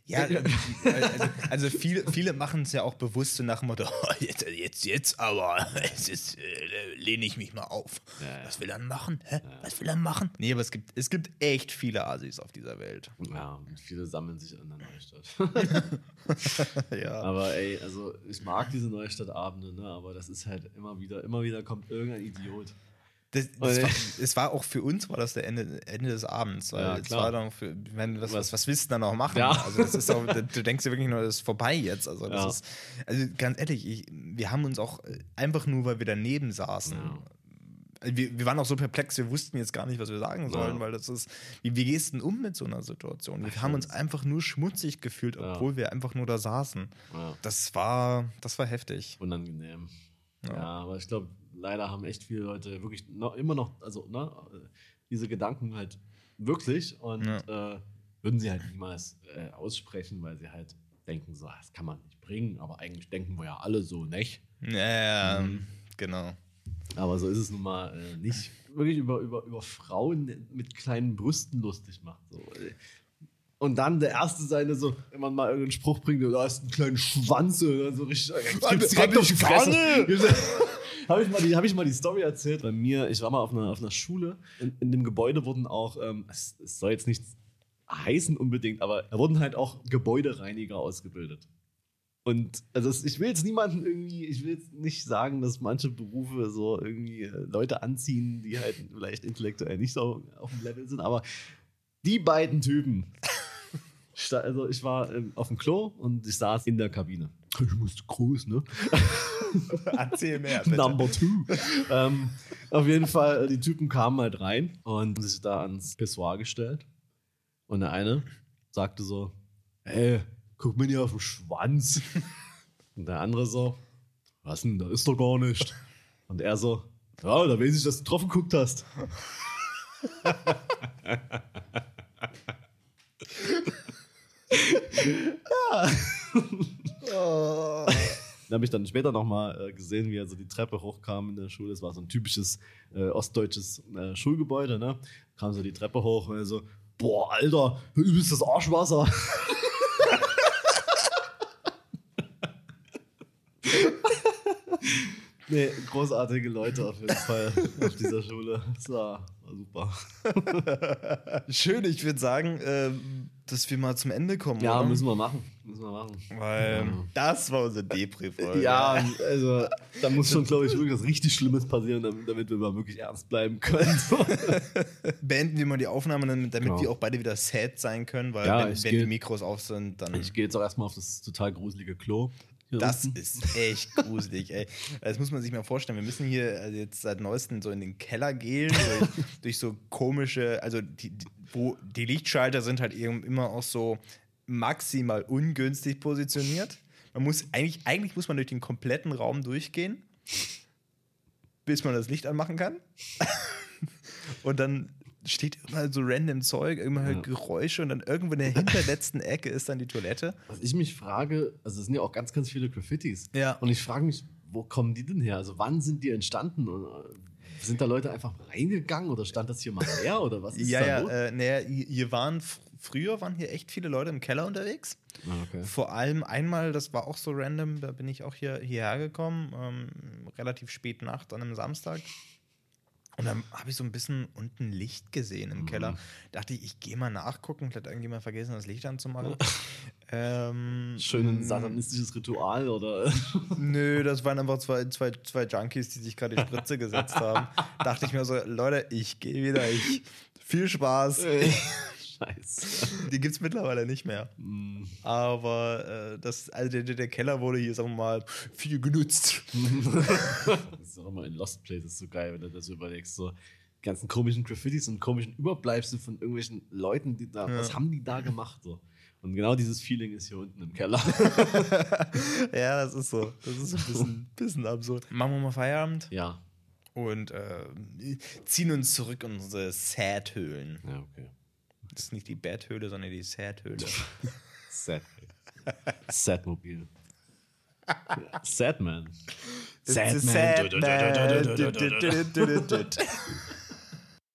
Ja, also, also viele, viele machen es ja auch bewusst so nach dem Motto, "Oh, jetzt, jetzt, jetzt, aber es ist, äh, lehne ich mich mal auf. Ja, ja. Was will er machen? Hä? Was will er machen? Nee, aber es gibt, es gibt echt viele Asis auf dieser Welt. ja, viele sammeln sich an der Neustadt. ja. aber ey, also ich mag diese Neustadt-Abende, ne? aber das ist halt immer wieder, immer wieder kommt irgendein Idiot. Das, das war, es war auch für uns war das der Ende, Ende des Abends. Weil Ja, klar. war dann für, wenn, was, was, was willst du dann noch machen? Ja. Also das ist auch, du denkst dir wirklich nur, das ist vorbei jetzt. Also, das Ja. ist, also ganz ehrlich, ich, wir haben uns auch äh, einfach nur, weil wir daneben saßen. Ja. Wir, wir waren auch so perplex, wir wussten jetzt gar nicht, was wir sagen sollen, Ja. weil das ist, wie, wie gehst du denn um mit so einer Situation? Wir haben uns einfach nur schmutzig gefühlt, obwohl wir einfach nur da saßen. Das war, das war heftig. Unangenehm. Ja, aber ich glaube, leider haben echt viele Leute wirklich noch, immer noch, also ne, diese Gedanken halt wirklich und äh, würden sie halt niemals äh, aussprechen, weil sie halt denken, so, "Ah, das kann man nicht bringen, aber eigentlich denken wir ja alle so, nicht? Ja, Mhm. genau. Aber so ist es nun mal äh, nicht. Wirklich über, über, über Frauen mit kleinen Brüsten lustig macht. So. Und dann der Erste seine so, wenn man mal irgendeinen Spruch bringt, da ist ein kleiner Schwanz dann so richtig, gibt's direkt auf die Fresse. Habe ich, mal die- hab ich mal die Story erzählt. Bei mir, ich war mal auf einer, auf einer Schule. In, in dem Gebäude wurden auch, ähm, es, es soll jetzt nichts heißen unbedingt, aber da wurden halt auch Gebäudereiniger ausgebildet. Und also ich will jetzt niemanden irgendwie, ich will jetzt nicht sagen, dass manche Berufe so irgendwie äh, Leute anziehen, die halt vielleicht intellektuell nicht so auf dem Level sind, aber die beiden Typen. Also ich war ähm, auf dem Klo und ich saß in der Kabine. Ich musste groß, ne? Erzähl mehr. Number two. ähm, auf jeden Fall, äh, die Typen kamen halt rein und haben sich da ans Pissoir gestellt. Und der eine sagte so: Ey, guck mir nicht auf den Schwanz. Und der andere so: Was denn, da ist doch gar nicht. Und er so: Ja, da weiß ich, dass du drauf geguckt hast. Dann habe ich dann später nochmal äh, gesehen, wie er so die Treppe hochkam in der Schule. Es war so ein typisches äh, ostdeutsches äh, Schulgebäude, ne? Kam so die Treppe hoch und er so, boah, Alter, übelst das Arschwasser. Nee, großartige Leute auf jeden Fall auf dieser Schule. Das war, war super. Schön, ich würde sagen, ähm, dass wir mal zum Ende kommen. Ja, oder? müssen wir machen. Müssen wir machen. Weil Ja. das war unsere Depri-Folge. Ja, also da muss schon, glaube ich, wirklich was richtig Schlimmes passieren, damit, damit wir mal wirklich ernst bleiben können. Beenden wir mal die Aufnahme, damit, damit Genau. wir auch beide wieder sad sein können, weil Ja, wenn, wenn geh- die Mikros auf sind, dann. Ich gehe jetzt auch erstmal auf das total gruselige Klo. Das unten. ist echt gruselig, ey. Das muss man sich mal vorstellen. Wir müssen hier also jetzt seit neuestem so in den Keller gehen, durch, durch so komische, also die, die, wo die Lichtschalter sind halt eben immer auch so maximal ungünstig positioniert. Man muss eigentlich, eigentlich muss man durch den kompletten Raum durchgehen, bis man das Licht anmachen kann. Und dann steht immer so random Zeug, immer Ja. Geräusche und dann irgendwo in der hinterletzten Ecke ist dann die Toilette. Was ich mich frage, also es sind ja auch ganz, ganz viele Graffitis. Ja. Und ich frage mich, wo kommen die denn her? Also wann sind die entstanden? Und, äh, sind da Leute einfach reingegangen oder stand das hier mal leer oder was ist Ja, da ja, los? äh, naja, hier waren früher waren hier echt viele Leute im Keller unterwegs. Ah, okay. Vor allem einmal, das war auch so random, da bin ich auch hier hierher gekommen, ähm, relativ spät Nacht an einem Samstag. Und dann habe ich so ein bisschen unten Licht gesehen im Keller. Dachte ich, ich gehe mal nachgucken, vielleicht hat irgendjemand vergessen, das Licht anzumachen. ähm, Schön ein satanistisches Ritual oder Nö, das waren einfach zwei, zwei, zwei Junkies, die sich gerade die Spritze gesetzt haben. Dachte ich mir so, Leute, ich gehe wieder. Ich, viel Spaß. Scheiße. Die gibt es mittlerweile nicht mehr. Mm. Aber äh, das, also der, der- Keller wurde hier, sagen wir mal, viel genutzt. Das ist auch immer in Lost Places so geil, wenn du das so überlegst. So ganzen komischen Graffitis und komischen Überbleibsel von irgendwelchen Leuten, die da, was haben die da gemacht? So. Und genau dieses Feeling ist hier unten im Keller. ja, das ist so. Das ist ein bisschen, bisschen absurd. Machen wir mal Feierabend ja. und äh, ziehen uns zurück in unsere Sad-Höhlen. Ja, okay. Das ist nicht die Bad-Höhle, sondern die Sad-Höhle. Sad. Sad Mobil. Sad Man.